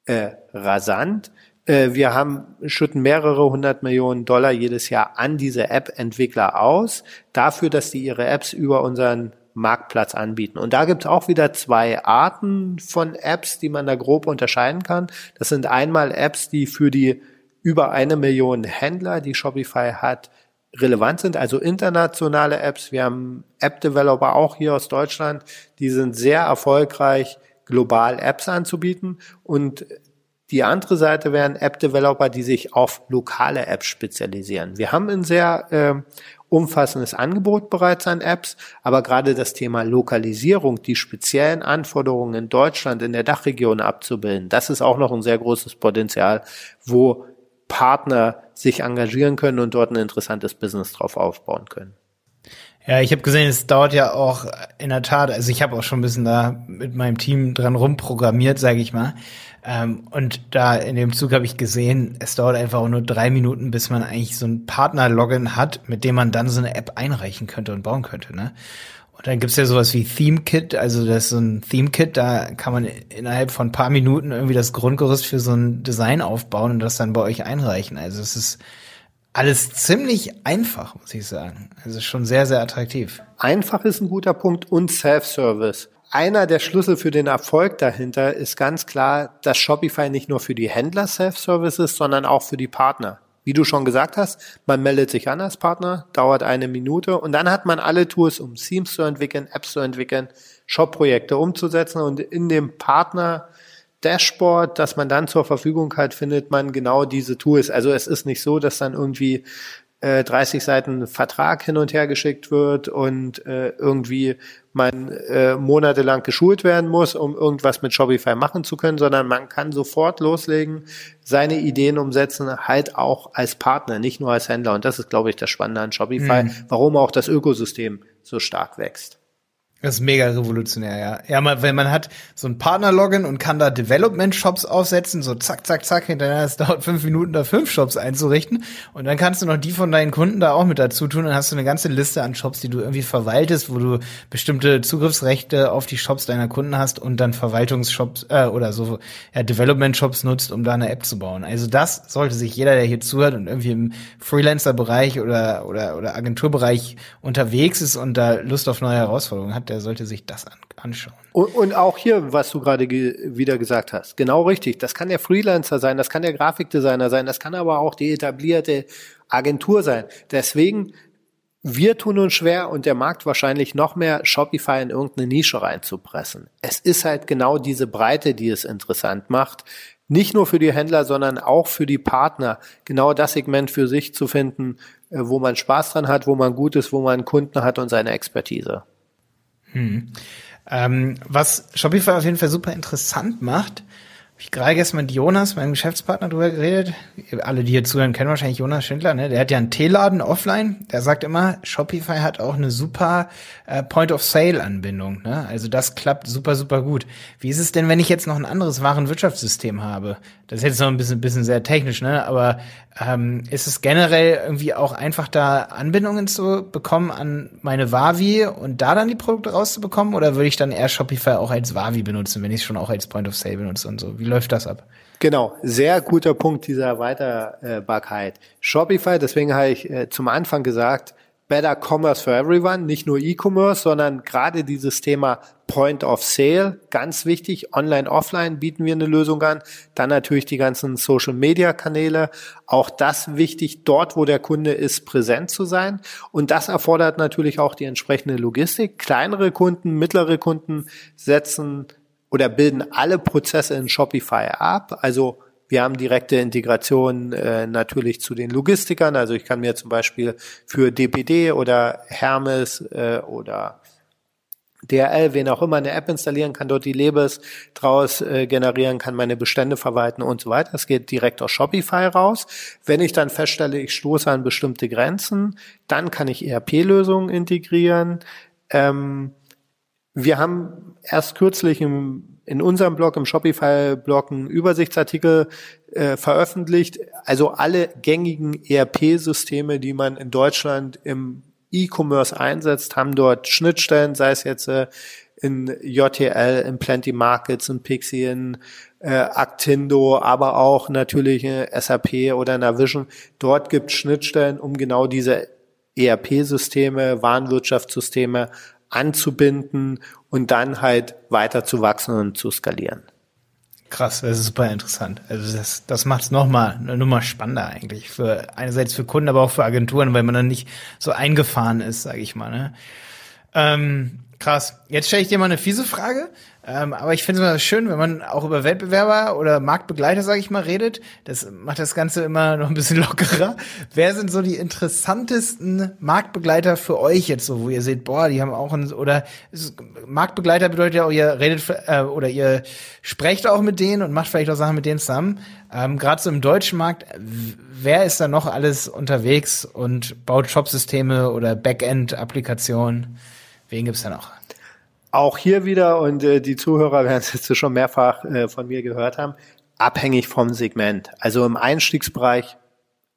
äh, rasant. Äh, wir haben, schütten mehrere hundert Millionen Dollar jedes Jahr an diese App-Entwickler aus, dafür, dass die ihre Apps über unseren Marktplatz anbieten. Und da gibt es auch wieder zwei Arten von Apps, die man da grob unterscheiden kann. Das sind einmal Apps, die für die über eine Million Händler, die Shopify hat, relevant sind, also internationale Apps. Wir haben App-Developer auch hier aus Deutschland, die sind sehr erfolgreich, global Apps anzubieten. Und die andere Seite wären App-Developer, die sich auf lokale Apps spezialisieren. Wir haben ein sehr äh, umfassendes Angebot bereits an Apps, aber gerade das Thema Lokalisierung, die speziellen Anforderungen in Deutschland, in der Dachregion abzubilden, das ist auch noch ein sehr großes Potenzial, wo Partner sich engagieren können und dort ein interessantes Business drauf aufbauen können. Ja, ich habe gesehen, es dauert ja auch in der Tat, also ich habe auch schon ein bisschen da mit meinem Team dran rumprogrammiert, sage ich mal. Ähm, und da in dem Zug habe ich gesehen, es dauert einfach auch nur drei Minuten, bis man eigentlich so ein Partner-Login hat, mit dem man dann so eine App einreichen könnte und bauen könnte. Ne? Und dann gibt's ja sowas wie Theme Kit, also das ist so ein Theme Kit, da kann man innerhalb von ein paar Minuten irgendwie das Grundgerüst für so ein Design aufbauen und das dann bei euch einreichen. Also es ist alles ziemlich einfach, muss ich sagen. Also schon sehr, sehr attraktiv. Einfach ist ein guter Punkt und Self-Service. Einer der Schlüssel für den Erfolg dahinter ist ganz klar, dass Shopify nicht nur für die Händler Self-Service ist, sondern auch für die Partner. Wie du schon gesagt hast, man meldet sich an als Partner, dauert eine Minute und dann hat man alle Tools, um Themes zu entwickeln, Apps zu entwickeln, Shop-Projekte umzusetzen und in dem Partner Dashboard, das man dann zur Verfügung hat, findet man genau diese Tools. Also es ist nicht so, dass dann irgendwie äh, 30 Seiten Vertrag hin und her geschickt wird und äh, irgendwie man äh, monatelang geschult werden muss, um irgendwas mit Shopify machen zu können, sondern man kann sofort loslegen, seine Ideen umsetzen, halt auch als Partner, nicht nur als Händler. Und das ist, glaube ich, das Spannende an Shopify, mhm. warum auch das Ökosystem so stark wächst. Das ist mega revolutionär, ja. Ja, man, wenn man hat so ein Partner-Login und kann da Development-Shops aufsetzen, so zack, zack, zack, hinterher, es dauert fünf Minuten, da fünf Shops einzurichten. Und dann kannst du noch die von deinen Kunden da auch mit dazu tun. Dann hast du eine ganze Liste an Shops, die du irgendwie verwaltest, wo du bestimmte Zugriffsrechte auf die Shops deiner Kunden hast und dann Verwaltungsshops äh, oder so ja, Development-Shops nutzt, um da eine App zu bauen. Also das sollte sich jeder, der hier zuhört und irgendwie im Freelancer-Bereich oder, oder, oder Agenturbereich unterwegs ist und da Lust auf neue Herausforderungen hat, der sollte sich das an, anschauen. Und, und auch hier, was du gerade ge wieder gesagt hast, genau richtig. Das kann der Freelancer sein, das kann der Grafikdesigner sein, das kann aber auch die etablierte Agentur sein. Deswegen, wir tun uns schwer und der Markt wahrscheinlich noch mehr, Shopify in irgendeine Nische reinzupressen. Es ist halt genau diese Breite, die es interessant macht. Nicht nur für die Händler, sondern auch für die Partner, genau das Segment für sich zu finden, äh, wo man Spaß dran hat, wo man gut ist, wo man Kunden hat und seine Expertise. Hm. Ähm, was Shopify auf jeden Fall super interessant macht, habe ich gerade gestern mit Jonas, meinem Geschäftspartner, drüber geredet. Alle, die hier zuhören, kennen wahrscheinlich Jonas Schindler, ne? Der hat ja einen Teeladen offline. Der sagt immer, Shopify hat auch eine super äh, Point-of-Sale-Anbindung. Ne? Also das klappt super, super gut. Wie ist es denn, wenn ich jetzt noch ein anderes Warenwirtschaftssystem habe? Das ist jetzt noch ein bisschen, bisschen sehr technisch, ne? Aber ähm, ist es generell irgendwie auch einfach da Anbindungen zu bekommen an meine Wavi und da dann die Produkte rauszubekommen? Oder würde ich dann eher Shopify auch als Wavi benutzen, wenn ich es schon auch als Point-of-Sale benutze und so? Wie läuft das ab? Genau, sehr guter Punkt dieser Erweiterbarkeit. Shopify, deswegen habe ich äh, zum Anfang gesagt, Better Commerce for Everyone, nicht nur E-Commerce, sondern gerade dieses Thema Point of Sale, ganz wichtig. Online, offline bieten wir eine Lösung an. Dann natürlich die ganzen Social Media Kanäle. Auch das wichtig, dort, wo der Kunde ist, präsent zu sein. Und das erfordert natürlich auch die entsprechende Logistik. Kleinere Kunden, mittlere Kunden setzen oder bilden alle Prozesse in Shopify ab. Also wir haben direkte Integration äh, natürlich zu den Logistikern. Also ich kann mir zum Beispiel für DPD oder Hermes äh, oder DRL, wen auch immer, eine App installieren, kann dort die Labels draus äh, generieren, kann meine Bestände verwalten und so weiter. Das geht direkt aus Shopify raus. Wenn ich dann feststelle, ich stoße an bestimmte Grenzen, dann kann ich ERP-Lösungen integrieren. Ähm, wir haben erst kürzlich im in unserem Blog, im Shopify-Blog, einen Übersichtsartikel äh, veröffentlicht. Also alle gängigen ERP-Systeme, die man in Deutschland im E-Commerce einsetzt, haben dort Schnittstellen, sei es jetzt äh, in JTL, in Plenty Markets, in Pixie, in äh, Actindo, aber auch natürlich äh, SAP oder Navision. Dort gibt es Schnittstellen, um genau diese ERP-Systeme, Warenwirtschaftssysteme anzubinden und dann halt weiter zu wachsen und zu skalieren. Krass, das ist super interessant. Also das, das macht es nochmal eine Nummer spannender eigentlich. Für einerseits für Kunden, aber auch für Agenturen, weil man dann nicht so eingefahren ist, sage ich mal. Ne? Ähm, krass. Jetzt stelle ich dir mal eine fiese Frage. Ähm, aber ich finde es immer schön, wenn man auch über Wettbewerber oder Marktbegleiter, sage ich mal, redet. Das macht das Ganze immer noch ein bisschen lockerer. Wer sind so die interessantesten Marktbegleiter für euch jetzt so, wo ihr seht, boah, die haben auch ein, oder Marktbegleiter bedeutet ja auch, ihr redet äh, oder ihr sprecht auch mit denen und macht vielleicht auch Sachen mit denen zusammen. Ähm, Gerade so im deutschen Markt, wer ist da noch alles unterwegs und baut Shopsysteme oder Backend-Applikationen? Wen gibt's da noch? Auch hier wieder, und äh, die Zuhörer werden es jetzt schon mehrfach äh, von mir gehört haben, abhängig vom Segment. Also im Einstiegsbereich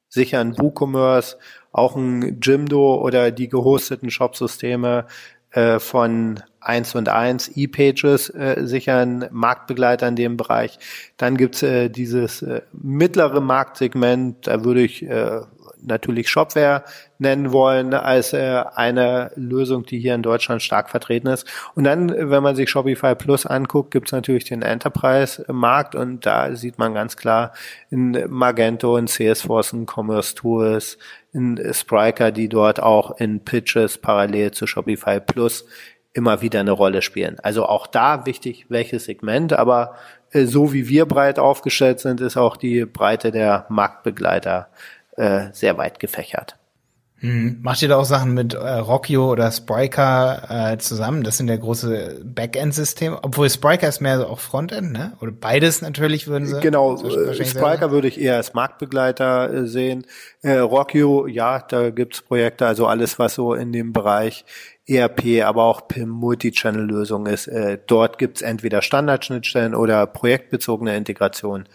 sicher ein WooCommerce, auch ein Jimdo oder die gehosteten Shopsysteme äh, von 1 und 1, ePages, äh, sicher ein Marktbegleiter in dem Bereich. Dann gibt's äh, dieses äh, mittlere Marktsegment, da würde ich äh, natürlich Shopware nennen wollen als äh, eine Lösung, die hier in Deutschland stark vertreten ist. Und dann, wenn man sich Shopify Plus anguckt, gibt es natürlich den Enterprise-Markt und da sieht man ganz klar in Magento, in Salesforce, in Commerce Tools, in Spryker, die dort auch in Pitches parallel zu Shopify Plus immer wieder eine Rolle spielen. Also auch da wichtig, welches Segment, aber äh, so wie wir breit aufgestellt sind, ist auch die Breite der Marktbegleiter äh, sehr weit gefächert. Hm. Macht ihr da auch Sachen mit äh, Rockio oder Spryker äh, zusammen? Das sind ja große Backend-Systeme, obwohl Spryker ist mehr so auch Frontend, ne? Oder beides natürlich würden sie. Genau, äh, Spryker würde ich eher als Marktbegleiter äh, sehen. Äh, Rockio, ja, da gibt's Projekte, also alles, was so in dem Bereich ERP, aber auch PIM Multichannel-Lösung ist. Äh, dort gibt's entweder Standardschnittstellen oder projektbezogene Integration.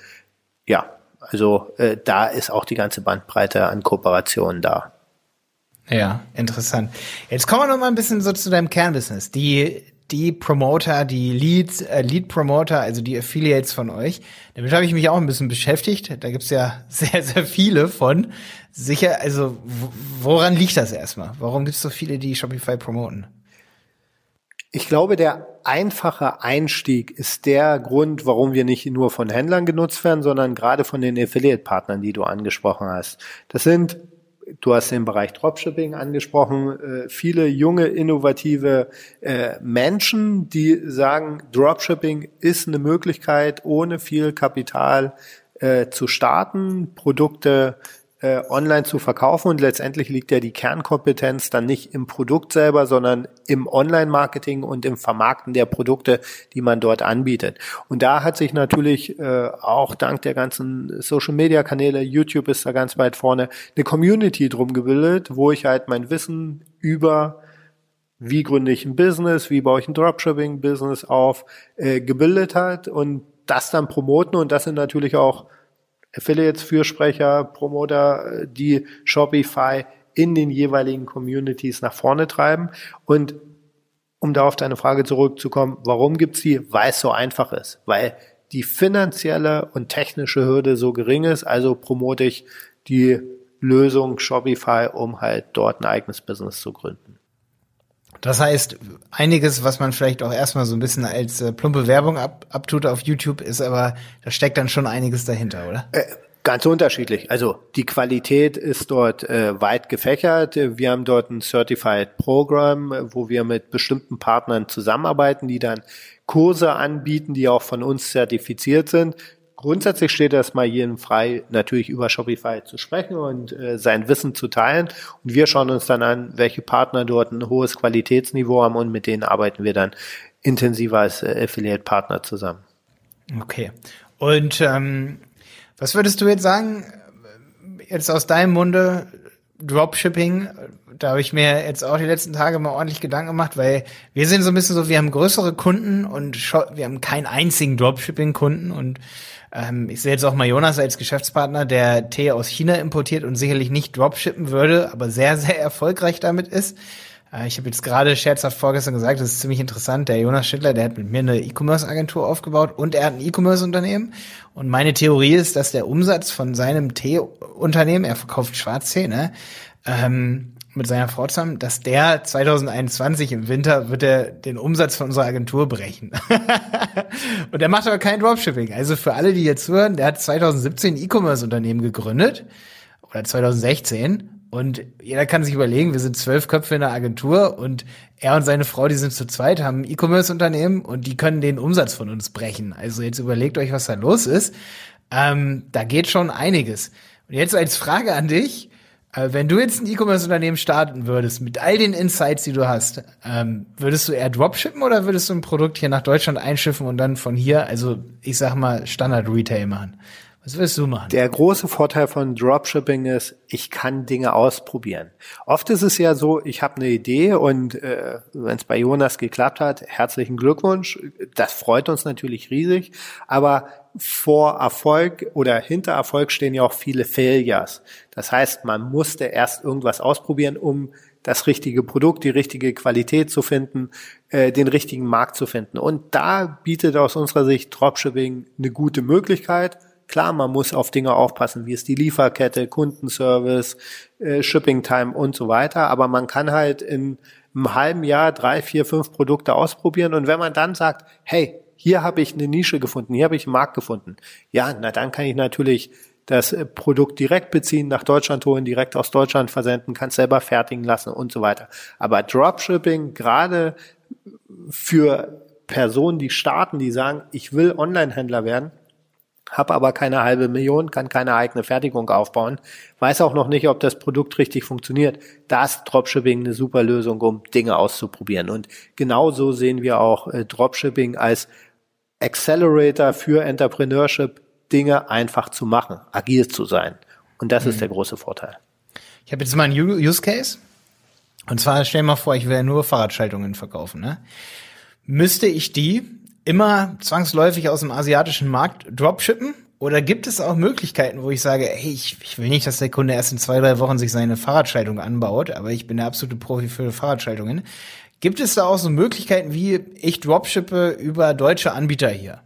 Ja, also äh, da ist auch die ganze Bandbreite an Kooperationen da. Ja, interessant. Jetzt kommen wir noch mal ein bisschen so zu deinem Kernbusiness. Die die Promoter, die Leads, äh, Lead Promoter, also die Affiliates von euch. Damit habe ich mich auch ein bisschen beschäftigt. Da gibt's ja sehr, sehr viele von. Sicher, also woran liegt das erstmal? Warum gibt's so viele, die Shopify promoten? Ich glaube, der einfache Einstieg ist der Grund, warum wir nicht nur von Händlern genutzt werden, sondern gerade von den Affiliate-Partnern, die du angesprochen hast. Das sind, du hast den Bereich Dropshipping angesprochen, äh, viele junge, innovative äh, Menschen, die sagen, Dropshipping ist eine Möglichkeit, ohne viel Kapital äh, zu starten, Produkte äh, online zu verkaufen und letztendlich liegt ja die Kernkompetenz dann nicht im Produkt selber, sondern im Online-Marketing und im Vermarkten der Produkte, die man dort anbietet. Und da hat sich natürlich äh, auch dank der ganzen Social-Media-Kanäle, YouTube ist da ganz weit vorne, eine Community drum gebildet, wo ich halt mein Wissen über wie gründe ich ein Business, wie baue ich ein Dropshipping-Business auf, äh, gebildet hat und das dann promoten und das sind natürlich auch Affiliates, Fürsprecher, Promoter, die Shopify in den jeweiligen Communities nach vorne treiben. Und um da auf deine Frage zurückzukommen, warum gibt's die? Weil es so einfach ist. Weil die finanzielle und technische Hürde so gering ist, also promote ich die Lösung Shopify, um halt dort ein eigenes Business zu gründen. Das heißt, einiges, was man vielleicht auch erstmal so ein bisschen als äh, plumpe Werbung ab, abtut auf YouTube, ist aber, da steckt dann schon einiges dahinter, oder? Äh, ganz unterschiedlich. Also die Qualität ist dort äh, weit gefächert. Wir haben dort ein Certified Program, wo wir mit bestimmten Partnern zusammenarbeiten, die dann Kurse anbieten, die auch von uns zertifiziert sind. Grundsätzlich steht das mal jedem frei, natürlich über Shopify zu sprechen und äh, sein Wissen zu teilen. Und wir schauen uns dann an, welche Partner dort ein hohes Qualitätsniveau haben und mit denen arbeiten wir dann intensiver als äh, Affiliate-Partner zusammen. Okay. Und ähm, was würdest du jetzt sagen, jetzt aus deinem Munde, Dropshipping, da habe ich mir jetzt auch die letzten Tage mal ordentlich Gedanken gemacht, weil wir sind so ein bisschen so, wir haben größere Kunden und wir haben keinen einzigen Dropshipping-Kunden und ähm, ich sehe jetzt auch mal Jonas als Geschäftspartner, der Tee aus China importiert und sicherlich nicht Dropshippen würde, aber sehr, sehr erfolgreich damit ist. Äh, ich habe jetzt gerade scherzhaft vorgestern gesagt, das ist ziemlich interessant. Der Jonas Schindler, der hat mit mir eine E-Commerce-Agentur aufgebaut und er hat ein E-Commerce-Unternehmen. Und meine Theorie ist, dass der Umsatz von seinem Tee-Unternehmen, er verkauft Schwarztee, ne, ähm, mit seiner Frau zusammen, dass der 2021 im Winter wird er den Umsatz von unserer Agentur brechen. und er macht aber kein Dropshipping. Also für alle, die jetzt hören, der hat 2017 ein E-Commerce-Unternehmen gegründet oder 2016 und jeder kann sich überlegen, wir sind zwölf Köpfe in der Agentur und er und seine Frau, die sind zu zweit, haben ein E-Commerce-Unternehmen und die können den Umsatz von uns brechen. Also jetzt überlegt euch, was da los ist. Ähm, da geht schon einiges. Und jetzt als Frage an dich, wenn du jetzt ein E-Commerce-Unternehmen starten würdest, mit all den Insights, die du hast, ähm, würdest du eher Dropshippen oder würdest du ein Produkt hier nach Deutschland einschiffen und dann von hier, also ich sag mal, Standard-Retail machen? Was willst du machen? Der große Vorteil von Dropshipping ist, ich kann Dinge ausprobieren. Oft ist es ja so, ich habe eine Idee und äh, wenn es bei Jonas geklappt hat, herzlichen Glückwunsch. Das freut uns natürlich riesig. Aber vor Erfolg oder hinter Erfolg stehen ja auch viele Failures. Das heißt, man musste erst irgendwas ausprobieren, um das richtige Produkt, die richtige Qualität zu finden, äh, den richtigen Markt zu finden. Und da bietet aus unserer Sicht Dropshipping eine gute Möglichkeit Klar, man muss auf Dinge aufpassen, wie ist die Lieferkette, Kundenservice, äh, Shipping Time und so weiter. Aber man kann halt in einem halben Jahr drei, vier, fünf Produkte ausprobieren. Und wenn man dann sagt, hey, hier habe ich eine Nische gefunden, hier habe ich einen Markt gefunden, ja, na dann kann ich natürlich das äh, Produkt direkt beziehen, nach Deutschland holen, direkt aus Deutschland versenden, kann es selber fertigen lassen und so weiter. Aber Dropshipping, gerade für Personen, die starten, die sagen, ich will Online-Händler werden, habe aber keine halbe Million, kann keine eigene Fertigung aufbauen, weiß auch noch nicht, ob das Produkt richtig funktioniert. Da ist Dropshipping eine super Lösung, um Dinge auszuprobieren. Und genauso sehen wir auch äh, Dropshipping als Accelerator für Entrepreneurship, Dinge einfach zu machen, agil zu sein. Und das mhm. ist der große Vorteil. Ich habe jetzt mal einen Use Case. Und zwar stell dir mal vor, ich will ja nur Fahrradschaltungen verkaufen. Ne? Müsste ich die immer zwangsläufig aus dem asiatischen Markt dropshippen? Oder gibt es auch Möglichkeiten, wo ich sage, hey, ich, ich will nicht, dass der Kunde erst in zwei, drei Wochen sich seine Fahrradschaltung anbaut, aber ich bin der absolute Profi für Fahrradschaltungen. Gibt es da auch so Möglichkeiten, wie ich dropshippe über deutsche Anbieter hier?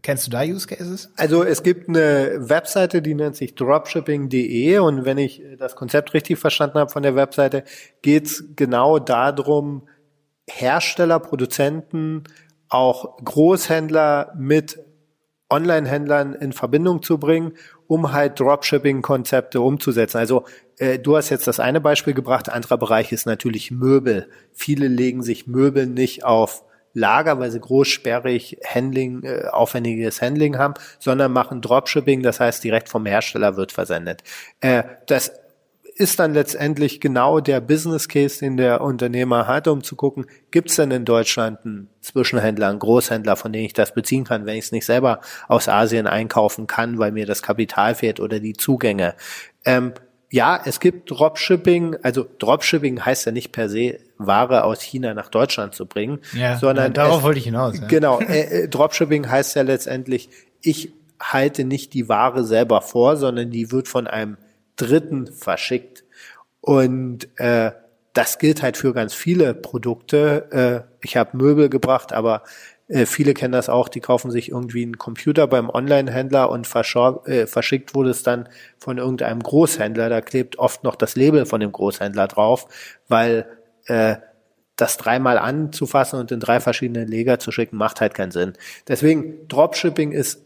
Kennst du da Use Cases? Also es gibt eine Webseite, die nennt sich dropshipping.de und wenn ich das Konzept richtig verstanden habe von der Webseite, geht es genau darum, Hersteller, Produzenten auch Großhändler mit Online-Händlern in Verbindung zu bringen, um halt Dropshipping-Konzepte umzusetzen. Also äh, du hast jetzt das eine Beispiel gebracht, anderer Bereich ist natürlich Möbel. Viele legen sich Möbel nicht auf Lager, weil sie großsperrig Handling, äh, aufwendiges Handling haben, sondern machen Dropshipping, das heißt direkt vom Hersteller wird versendet. Äh, das ist dann letztendlich genau der Business Case, den der Unternehmer hat, um zu gucken, gibt es denn in Deutschland einen Zwischenhändler, einen Großhändler, von dem ich das beziehen kann, wenn ich es nicht selber aus Asien einkaufen kann, weil mir das Kapital fehlt oder die Zugänge. Ähm, ja, es gibt Dropshipping, also Dropshipping heißt ja nicht per se, Ware aus China nach Deutschland zu bringen, ja, sondern ja, darauf es, wollte ich hinaus. Ja. Genau, äh, äh, Dropshipping heißt ja letztendlich, ich halte nicht die Ware selber vor, sondern die wird von einem Dritten verschickt. Und äh, das gilt halt für ganz viele Produkte. Äh, ich habe Möbel gebracht, aber äh, viele kennen das auch, die kaufen sich irgendwie einen Computer beim Online-Händler und äh, verschickt wurde es dann von irgendeinem Großhändler. Da klebt oft noch das Label von dem Großhändler drauf, weil äh, das dreimal anzufassen und in drei verschiedene Leger zu schicken, macht halt keinen Sinn. Deswegen, Dropshipping ist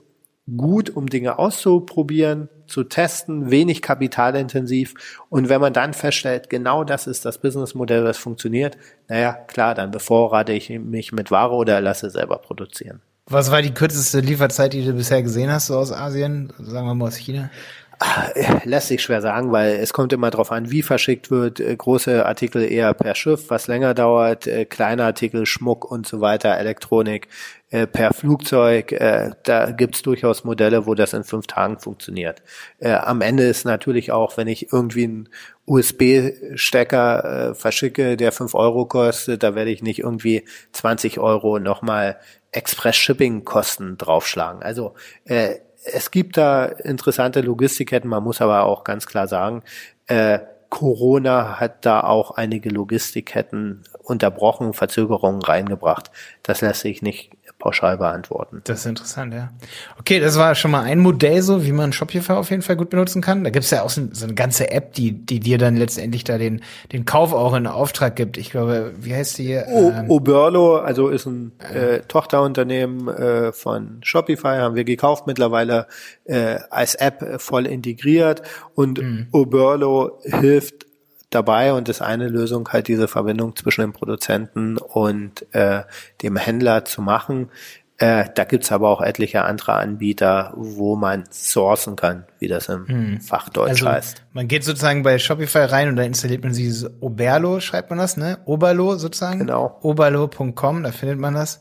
gut, um Dinge auszuprobieren, zu testen, wenig kapitalintensiv. Und wenn man dann feststellt, genau das ist das Businessmodell, was funktioniert, naja, klar, dann bevorrate ich mich mit Ware oder lasse selber produzieren. Was war die kürzeste Lieferzeit, die du bisher gesehen hast, so aus Asien, sagen wir mal aus China? Lässt sich schwer sagen, weil es kommt immer darauf an, wie verschickt wird. Äh, große Artikel eher per Schiff, was länger dauert, äh, kleine Artikel, Schmuck und so weiter, Elektronik äh, per Flugzeug. Da gibt's durchaus Modelle, wo das in fünf Tagen funktioniert. Am Ende ist natürlich auch, wenn ich irgendwie einen USB-Stecker verschicke, der fünf Euro kostet, da werde ich nicht irgendwie 20 Euro nochmal Express-Shipping-Kosten draufschlagen. Also es gibt da interessante Logistikketten, man muss aber auch ganz klar sagen, äh, Corona hat da auch einige Logistikketten unterbrochen, Verzögerungen reingebracht. Das lässt sich nicht pauschal beantworten. Das ist interessant, ja. Okay, das war schon mal ein Modell so, wie man Shopify auf jeden Fall gut benutzen kann. Da gibt's ja auch so, so eine ganze App, die, die dir dann letztendlich da den, den Kauf auch in Auftrag gibt. Ich glaube, wie heißt die? Ähm, Oberlo, also ist ein äh, Tochterunternehmen äh, von Shopify, haben wir gekauft mittlerweile äh, als App voll integriert und mhm. Oberlo hilft dabei und ist eine Lösung halt diese Verbindung zwischen dem Produzenten und äh, dem Händler zu machen. Äh, da gibt's aber auch etliche andere Anbieter, wo man sourcen kann, wie das im hm. Fachdeutsch also, heißt. Man geht sozusagen bei Shopify rein und da installiert man dieses Oberlo, schreibt man das, ne? Oberlo sozusagen. Genau. Oberlo.com, da findet man das.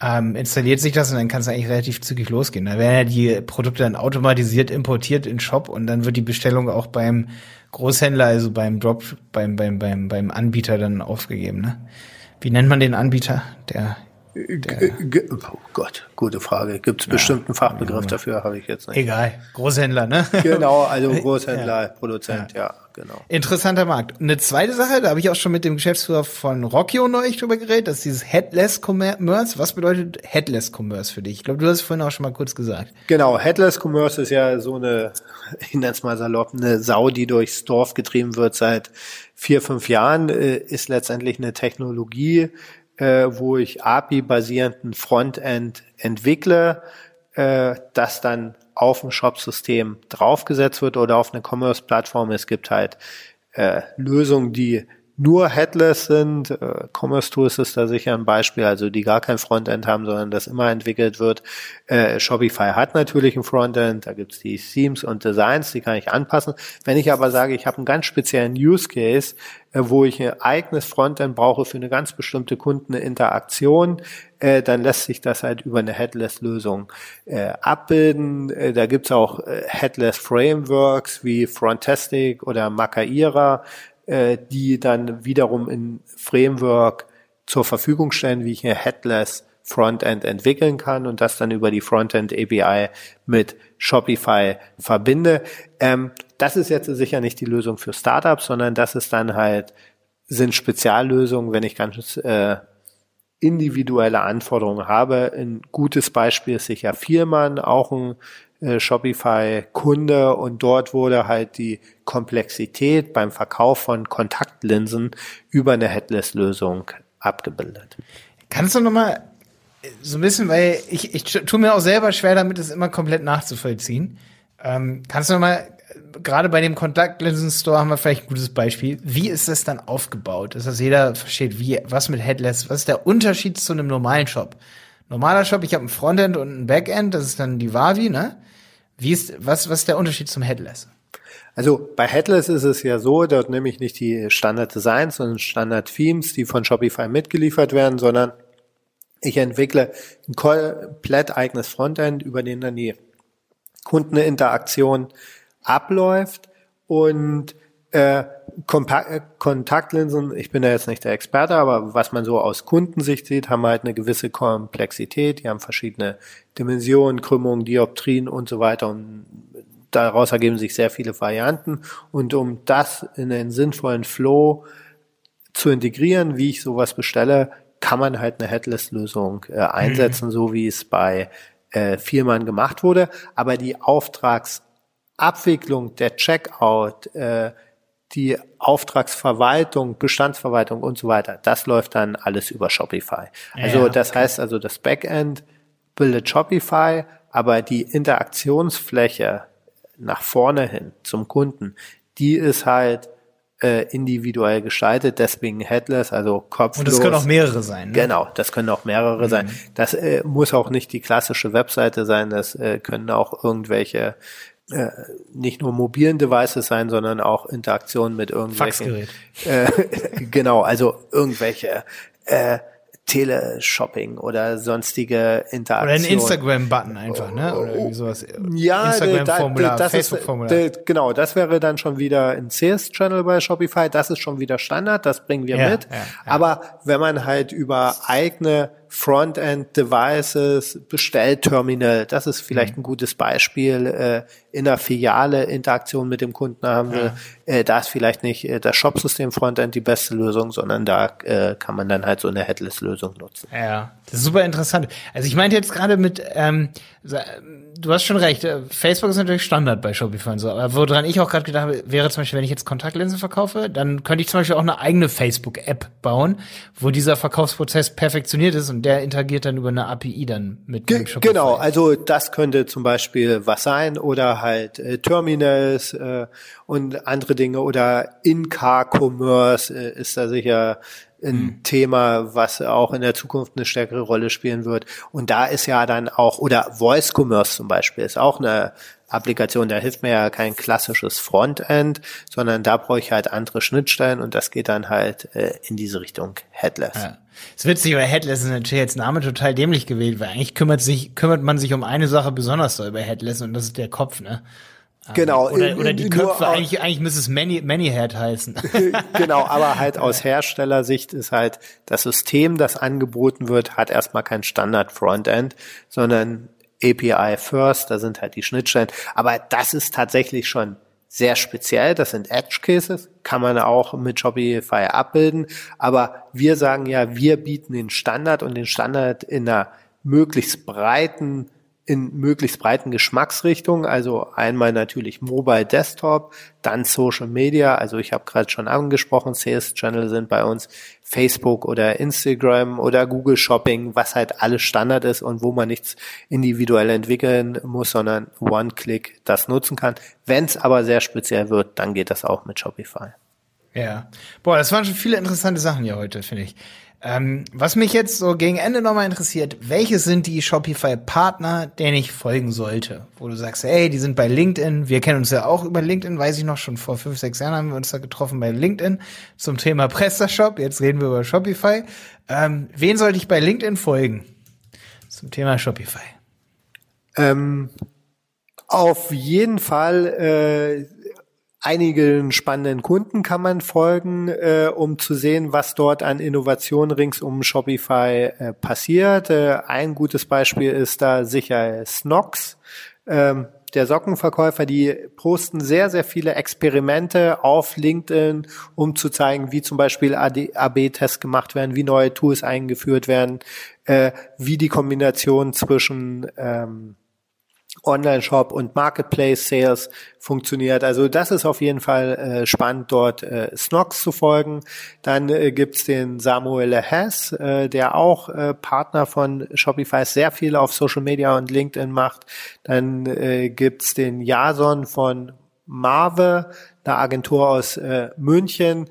Ähm, installiert sich das und dann kann es eigentlich relativ zügig losgehen. Da werden ja die Produkte dann automatisiert importiert in Shop und dann wird die Bestellung auch beim Großhändler, also beim Drop, beim, beim, beim, beim Anbieter dann aufgegeben, ne? Wie nennt man den Anbieter? Der, der oh Gott, gute Frage. Gibt es ja, bestimmt einen Fachbegriff ja, dafür? Habe ich jetzt nicht. Egal, Großhändler, ne? Genau, also Großhändler, ja. Produzent, ja. genau. Interessanter Markt. Eine zweite Sache, da habe ich auch schon mit dem Geschäftsführer von Rockio neulich drüber geredet, das ist dieses Headless Commerce. Was bedeutet Headless Commerce für dich? Ich glaube, du hast es vorhin auch schon mal kurz gesagt. Genau, Headless Commerce ist ja so eine ich nenne es mal salopp, eine Sau, die durchs Dorf getrieben wird seit vier, fünf Jahren, äh, ist letztendlich eine Technologie, äh, wo ich API-basierenden Frontend entwickle, äh, das dann auf ein Shop-System draufgesetzt wird oder auf eine Commerce-Plattform. Es gibt halt äh, Lösungen, die nur Headless sind. Äh, Commerce Tools ist da sicher ein Beispiel, also die gar kein Frontend haben, sondern das immer entwickelt wird. Äh, Shopify hat natürlich ein Frontend, da gibt's die Themes und Designs, die kann ich anpassen. Wenn ich aber sage, ich habe einen ganz speziellen Use Case, wo ich ein eigenes Frontend brauche für eine ganz bestimmte Kundeninteraktion, äh, dann lässt sich das halt über eine Headless-Lösung äh, abbilden. Äh, da gibt's auch äh, Headless-Frameworks wie Frontastic oder Macaira, äh, die dann wiederum in Framework zur Verfügung stellen, wie ich ein Headless Frontend entwickeln kann und das dann über die Frontend API mit Shopify verbinde. Ähm, das ist jetzt sicher nicht die Lösung für Startups, sondern das ist dann halt, sind Speziallösungen, wenn ich ganz äh, individuelle Anforderungen habe. Ein gutes Beispiel ist sicher Vielmann, auch ein äh, Shopify-Kunde und dort wurde halt die Komplexität beim Verkauf von Kontaktlinsen über eine Headless-Lösung abgebildet. Kannst du nochmal so ein bisschen, weil ich, ich tue mir auch selber schwer damit, es immer komplett nachzuvollziehen. Ähm, kannst du nochmal, gerade bei dem Kontaktlinsen-Store haben wir vielleicht ein gutes Beispiel. Wie ist das dann aufgebaut? Dass das jeder versteht, wie, was mit Headless, was ist der Unterschied zu einem normalen Shop? Normaler Shop, ich habe ein Frontend und ein Backend, das ist dann die Wavi, ne? Wie ist, was, was ist der Unterschied zum Headless? Also bei Headless ist es ja so, dort nehme ich nicht die Standard Designs sondern Standard Themes, die von Shopify mitgeliefert werden, sondern ich entwickle ein komplett eigenes Frontend, über den dann die Kundeninteraktion abläuft und äh, äh, Kontaktlinsen, ich bin da jetzt nicht der Experte, aber was man so aus Kundensicht sieht, haben halt eine gewisse Komplexität. Die haben verschiedene Dimensionen, Krümmungen, Dioptrien und so weiter. Und daraus ergeben sich sehr viele Varianten. Und um das in einen sinnvollen Flow zu integrieren, wie ich sowas bestelle, kann man halt eine Headless-Lösung äh, einsetzen, mhm. so wie es bei äh, Vielmann gemacht wurde. Aber die Auftragsabwicklung, der Checkout, äh, die Auftragsverwaltung, Bestandsverwaltung und so weiter, das läuft dann alles über Shopify. Also ja, das heißt also, das Backend bildet Shopify, aber die Interaktionsfläche nach vorne hin zum Kunden, die ist halt äh, individuell gestaltet, deswegen Headless, also kopflos. Und das können auch mehrere sein. Ne? Genau, das können auch mehrere mhm. sein. Das äh, muss auch nicht die klassische Webseite sein, das äh, können auch irgendwelche äh, nicht nur mobilen Devices sein, sondern auch Interaktionen mit irgendwelchen. Faxgerät. Äh, genau, also irgendwelche äh, Teleshopping oder sonstige Interaktionen. Oder ein Instagram-Button einfach, ne? Oder irgendwie sowas. Ja, Instagram-Formular, Facebook-Formular. genau, das wäre dann schon wieder ein Sales-Channel bei Shopify. Das ist schon wieder Standard, das bringen wir Ja, mit. ja, ja. Aber wenn man halt über eigene Frontend-Devices, Bestellterminal, das ist vielleicht Mhm. ein gutes Beispiel, äh, in der Filiale Interaktion mit dem Kunden haben will, äh, da ist vielleicht nicht äh, das Shop-System Frontend die beste Lösung, sondern da äh, kann man dann halt so eine Headless-Lösung nutzen. Ja, das ist super interessant. Also ich meinte jetzt gerade mit, ähm, du hast schon recht, äh, Facebook ist natürlich Standard bei Shopify und so, aber woran ich auch gerade gedacht habe, wäre zum Beispiel, wenn ich jetzt Kontaktlinsen verkaufe, dann könnte ich zum Beispiel auch eine eigene Facebook-App bauen, wo dieser Verkaufsprozess perfektioniert ist und der interagiert dann über eine API dann mit Ge Shopify. genau, also das könnte zum Beispiel was sein oder halt äh, Terminals äh, und andere Dinge oder In-Car-Commerce äh, ist da sicher ein Thema, was auch in der Zukunft eine stärkere Rolle spielen wird. Und da ist ja dann auch, oder Voice Commerce zum Beispiel, ist auch eine Applikation, da hilft mir ja kein klassisches Frontend, sondern da brauche ich halt andere Schnittstellen und das geht dann halt äh, in diese Richtung Headless. Ja. Das ist witzig, weil Headless ist natürlich jetzt Name total dämlich gewählt, weil eigentlich kümmert sich, kümmert man sich um eine Sache besonders doll bei Headless und das ist der Kopf, ne? Genau. Oder, in- oder die Köpfe, nur eigentlich, eigentlich müsste es Many, Many Head heißen. genau, aber halt aus Herstellersicht ist halt das System, das angeboten wird, hat erstmal kein Standard Frontend, sondern API First, da sind halt die Schnittstellen. Aber das ist tatsächlich schon sehr speziell. Das sind Edge Cases, kann man auch mit Shopify abbilden. Aber wir sagen ja, wir bieten den Standard und den Standard in einer möglichst breiten in möglichst breiten Geschmacksrichtungen, also einmal natürlich Mobile Desktop, dann Social Media, also ich habe gerade schon angesprochen, Sales Channel sind bei uns Facebook oder Instagram oder Google Shopping, was halt alles Standard ist und wo man nichts individuell entwickeln muss, sondern One-Click das nutzen kann. Wenn es aber sehr speziell wird, dann geht das auch mit Shopify. Ja. Boah, das waren schon viele interessante Sachen hier heute, finde ich. Ähm, was mich jetzt so gegen Ende nochmal interessiert, welche sind die Shopify-Partner, denen ich folgen sollte? Wo du sagst, ey, die sind bei LinkedIn. Wir kennen uns ja auch über LinkedIn, weiß ich noch, schon vor fünf, sechs Jahren haben wir uns da getroffen bei LinkedIn zum Thema PrestaShop. Jetzt reden wir über Shopify. Ähm, wen sollte ich bei LinkedIn folgen? Zum Thema Shopify. Ähm, auf jeden Fall äh, einigen spannenden Kunden kann man folgen, äh, um zu sehen, was dort an Innovation rings um Shopify äh, passiert. Äh, ein gutes Beispiel ist da sicher Snox. Ähm, der Sockenverkäufer, die posten sehr, sehr viele Experimente auf LinkedIn, um zu zeigen, wie zum Beispiel AB-Tests gemacht werden, wie neue Tools eingeführt werden, äh, wie die Kombination zwischen ähm, Online-Shop und Marketplace-Sales funktioniert. Also das ist auf jeden Fall äh, spannend, dort äh, Snox zu folgen. Dann äh, gibt's den Samuel Hess, äh, der auch äh, Partner von Shopify sehr viel auf Social Media und LinkedIn macht. Dann äh, gibt's den Jason von Marve, eine Agentur aus äh, München,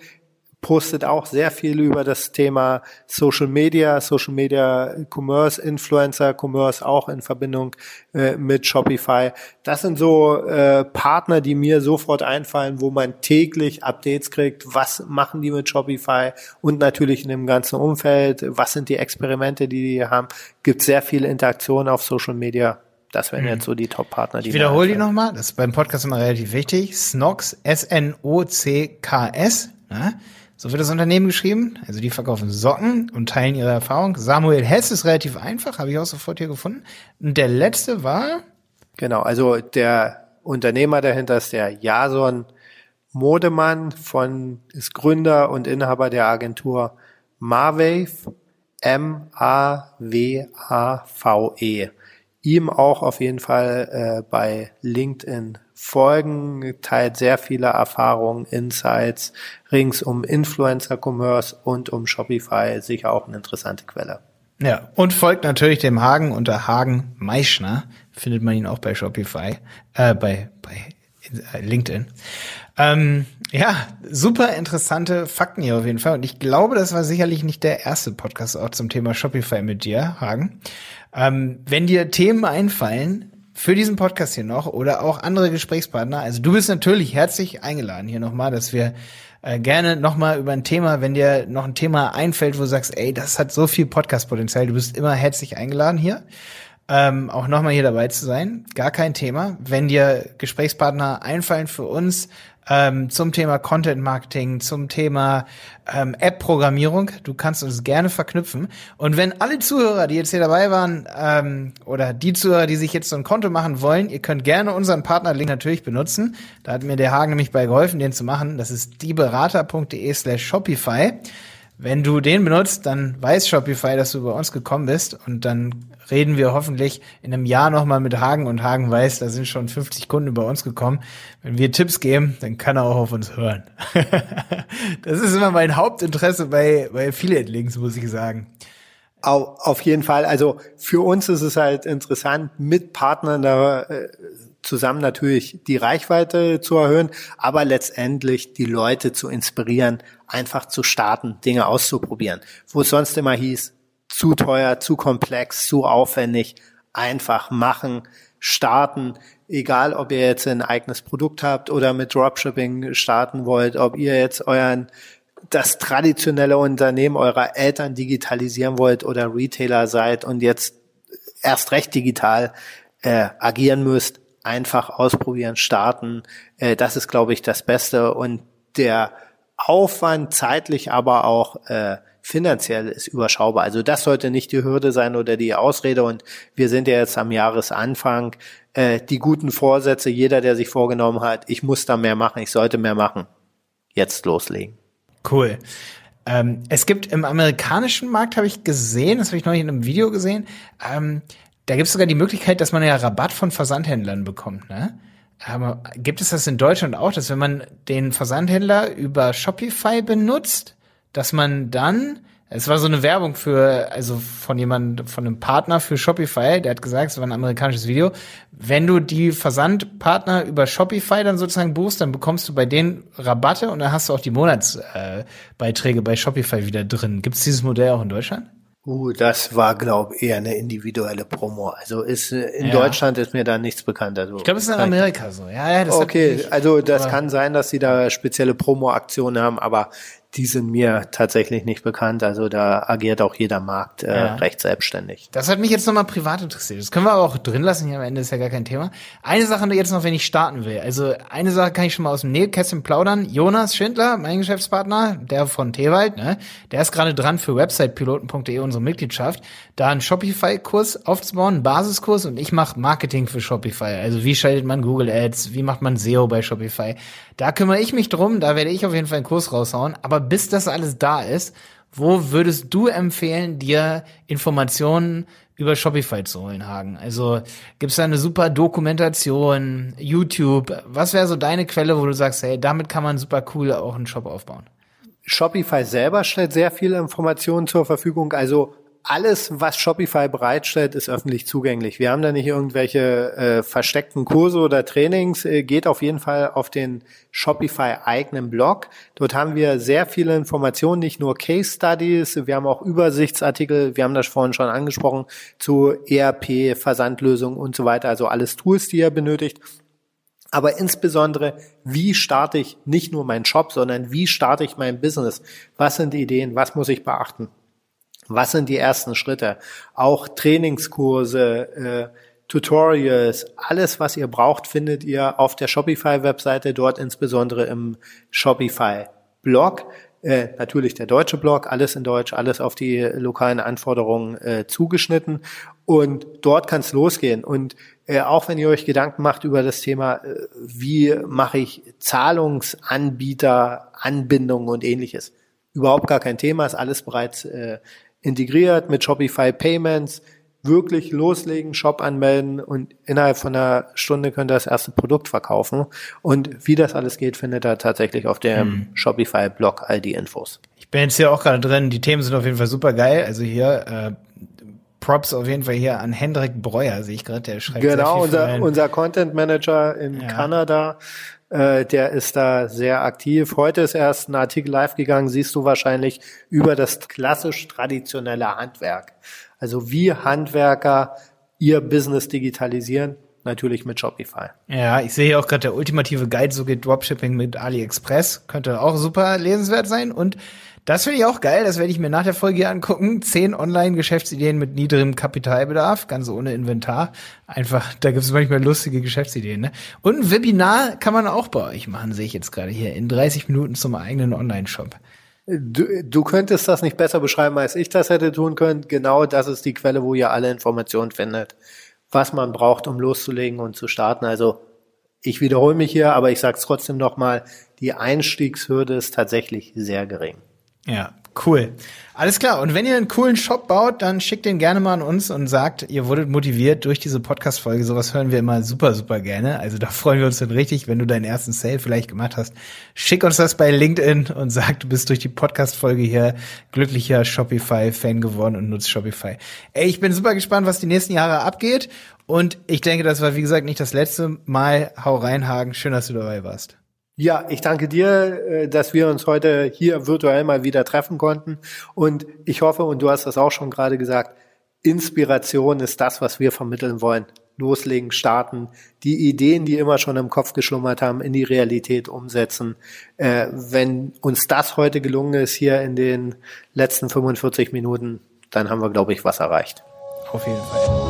postet auch sehr viel über das Thema Social Media, Social Media Commerce, Influencer Commerce auch in Verbindung äh, mit Shopify. Das sind so äh, Partner, die mir sofort einfallen, wo man täglich Updates kriegt. Was machen die mit Shopify? Und natürlich in dem ganzen Umfeld. Was sind die Experimente, die die haben? Gibt sehr viele Interaktionen auf Social Media. Das wären jetzt so die Top-Partner, die Ich wiederhole die nochmal, das ist beim Podcast immer relativ wichtig. Snox, S-N-O-C-K-S. Ne? So wird das Unternehmen geschrieben. Also die verkaufen Socken und teilen ihre Erfahrung. Samuel Hess ist relativ einfach, habe ich auch sofort hier gefunden. Und der letzte war, Genau, also der Unternehmer dahinter ist der Jason Modemann von, ist Gründer und Inhaber der Agentur Marwave, M-A-W-A-V-E. Ihm auch auf jeden Fall äh, bei LinkedIn folgen, teilt sehr viele Erfahrungen, Insights rings um Influencer-Commerce und um Shopify, sicher auch eine interessante Quelle. ja, und folgt natürlich dem Hagen unter Hagen Meischner. Findet man ihn auch bei Shopify, äh, bei, bei äh, LinkedIn. Ähm, ja, super interessante Fakten hier auf jeden Fall. Und ich glaube, das war sicherlich nicht der erste Podcast auch zum Thema Shopify mit dir, Hagen. Ähm, wenn dir Themen einfallen, für diesen Podcast hier noch oder auch andere Gesprächspartner, also du bist natürlich herzlich eingeladen hier nochmal, dass wir äh, gerne nochmal über ein Thema, wenn dir noch ein Thema einfällt, wo du sagst, ey, das hat so viel Podcast-Potenzial, du bist immer herzlich eingeladen hier. Ähm, auch nochmal hier dabei zu sein. Gar kein Thema. Wenn dir Gesprächspartner einfallen für uns, ähm, zum Thema Content Marketing, zum Thema ähm, App-Programmierung. Du kannst uns gerne verknüpfen. Und wenn alle Zuhörer, die jetzt hier dabei waren, ähm, oder die Zuhörer, die sich jetzt so ein Konto machen wollen, ihr könnt gerne unseren Partnerlink natürlich benutzen. Da hat mir der Hagen nämlich bei geholfen, den zu machen. Das ist dieberater.de slash Shopify. Wenn du den benutzt, dann weiß Shopify, dass du bei uns gekommen bist und dann reden wir hoffentlich in einem Jahr nochmal mit Hagen und Hagen weiß, da sind schon 50 Kunden bei uns gekommen. Wenn wir Tipps geben, dann kann er auch auf uns hören. das ist immer mein Hauptinteresse bei, bei Affiliate-Links, muss ich sagen. Auf jeden Fall. Also für uns ist es halt interessant, mit Partnern da äh, zusammen natürlich die Reichweite zu erhöhen, aber letztendlich die Leute zu inspirieren, einfach zu starten, Dinge auszuprobieren. Wo es sonst immer hieß, zu teuer, zu komplex, zu aufwendig, einfach machen, starten, egal ob ihr jetzt ein eigenes Produkt habt oder mit Dropshipping starten wollt, ob ihr jetzt euren das traditionelle Unternehmen eurer Eltern digitalisieren wollt oder Retailer seid und jetzt erst recht digital äh, agieren müsst, einfach ausprobieren, starten. Äh, das ist, glaube ich, das Beste. Und der Aufwand zeitlich, aber auch äh, finanziell ist überschaubar. Also das sollte nicht die Hürde sein oder die Ausrede. Und wir sind ja jetzt am Jahresanfang. Äh, die guten Vorsätze, jeder, der sich vorgenommen hat, ich muss da mehr machen, ich sollte mehr machen, jetzt loslegen. Cool. Ähm, es gibt im amerikanischen Markt, habe ich gesehen, das habe ich neulich in einem Video gesehen, ähm, da gibt es sogar die Möglichkeit, dass man ja Rabatt von Versandhändlern bekommt, ne? Aber gibt es das in Deutschland auch, dass wenn man den Versandhändler über Shopify benutzt, dass man dann, es war so eine Werbung für, also von jemand, von einem Partner für Shopify, der hat gesagt, es war ein amerikanisches Video, wenn du die Versandpartner über Shopify dann sozusagen buchst, dann bekommst du bei denen Rabatte und dann hast du auch die Monatsbeiträge äh, bei Shopify wieder drin. Gibt es dieses Modell auch in Deutschland? Uh, das war, glaube ich, eher eine individuelle Promo. Also ist äh, in ja. Deutschland ist mir da nichts bekannt. Also ich glaube, es ist in Amerika so. Ja, ja, das okay, also das kann sein, dass sie da spezielle Promo-Aktionen haben, aber die sind mir tatsächlich nicht bekannt. Also da agiert auch jeder Markt äh, ja. recht selbstständig. Das hat mich jetzt nochmal privat interessiert. Das können wir aber auch drin lassen. Hier am Ende ist ja gar kein Thema. Eine Sache jetzt noch, wenn ich starten will. Also eine Sache kann ich schon mal aus dem Nähkästchen plaudern. Jonas Schindler, mein Geschäftspartner, der von Tewald, ne, der ist gerade dran für websitepiloten.de, unsere Mitgliedschaft, da einen Shopify-Kurs aufzubauen, einen Basiskurs und ich mache Marketing für Shopify. Also wie schaltet man Google Ads, wie macht man SEO bei Shopify. Da kümmere ich mich drum, da werde ich auf jeden Fall einen Kurs raushauen. Aber bis das alles da ist, wo würdest du empfehlen, dir Informationen über Shopify zu holen, Hagen? Also gibt es da eine super Dokumentation, YouTube? Was wäre so deine Quelle, wo du sagst, hey, damit kann man super cool auch einen Shop aufbauen? Shopify selber stellt sehr viele Informationen zur Verfügung. Also alles, was Shopify bereitstellt, ist öffentlich zugänglich. Wir haben da nicht irgendwelche äh, versteckten Kurse oder Trainings. Äh, geht auf jeden Fall auf den Shopify eigenen Blog. Dort haben wir sehr viele Informationen, nicht nur Case Studies. Wir haben auch Übersichtsartikel. Wir haben das vorhin schon angesprochen zu ERP, Versandlösungen und so weiter. Also alles Tools, die ihr benötigt. Aber insbesondere, wie starte ich nicht nur meinen Shop, sondern wie starte ich mein Business? Was sind die Ideen? Was muss ich beachten? Was sind die ersten Schritte? Auch Trainingskurse, äh, Tutorials, alles, was ihr braucht, findet ihr auf der Shopify-Webseite, dort insbesondere im Shopify-Blog. Äh, natürlich der deutsche Blog, alles in Deutsch, alles auf die lokalen Anforderungen äh, zugeschnitten. Und dort kann es losgehen. Und äh, auch wenn ihr euch Gedanken macht über das Thema, äh, wie mache ich Zahlungsanbieter, Anbindungen und ähnliches, überhaupt gar kein Thema, ist alles bereits äh, integriert mit Shopify Payments, wirklich loslegen, Shop anmelden und innerhalb von einer Stunde könnt ihr das erste Produkt verkaufen. Und wie das alles geht, findet ihr tatsächlich auf dem hm. Shopify-Blog all die Infos. Ich bin jetzt hier auch gerade drin, die Themen sind auf jeden Fall super geil. Also hier äh, Props auf jeden Fall hier an Hendrik Breuer, sehe ich gerade, der schreibt Genau, unser, unser Content Manager in ja. Kanada, äh, der ist da sehr aktiv. Heute ist erst ein Artikel live gegangen, siehst du wahrscheinlich, über das klassisch traditionelle Handwerk. Also wie Handwerker ihr Business digitalisieren. natürlich mit Shopify. Ja, ich sehe hier auch gerade der ultimative Guide, so geht Dropshipping mit AliExpress. Könnte auch super lesenswert sein. Und das finde ich auch geil, das werde ich mir nach der Folge hier angucken. Zehn Online-Geschäftsideen mit niedrigem Kapitalbedarf, ganz ohne Inventar. Einfach, da gibt es manchmal lustige Geschäftsideen. Ne? Und ein Webinar kann man auch bei euch machen, sehe ich jetzt gerade hier, in 30 Minuten zum eigenen Online-Shop. Du, du könntest das nicht besser beschreiben, als ich das hätte tun können. Genau das ist die Quelle, wo ihr alle Informationen findet, was man braucht, um loszulegen und zu starten. Also ich wiederhole mich hier, aber ich sage es trotzdem nochmal, die Einstiegshürde ist tatsächlich sehr gering. Ja, cool. Alles klar. Und wenn ihr einen coolen Shop baut, dann schickt den gerne mal an uns und sagt, ihr wurdet motiviert durch diese Podcast-Folge. Sowas hören wir immer super, super gerne. Also da freuen wir uns dann richtig, wenn du deinen ersten Sale vielleicht gemacht hast. Schick uns das bei LinkedIn und sag, du bist durch die Podcast-Folge hier glücklicher Shopify-Fan geworden und nutzt Shopify. Ey, ich bin super gespannt, was die nächsten Jahre abgeht. Und ich denke, das war, wie gesagt, nicht das letzte Mal. Hau rein, Hagen. Schön, dass du dabei warst. Ja, ich danke dir, äh, dass wir uns heute hier virtuell mal wieder treffen konnten. Und ich hoffe, und du hast das auch schon gerade gesagt, Inspiration ist das, was wir vermitteln wollen. Loslegen, starten, die Ideen, die immer schon im Kopf geschlummert haben, in die Realität umsetzen. Äh, wenn uns das heute gelungen ist, hier in den letzten 45 Minuten, dann haben wir, glaube ich, was erreicht. Auf jeden Fall.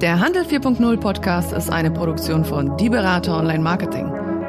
Der Handel 4.0 Podcast ist eine Produktion von Die Berater Online Marketing.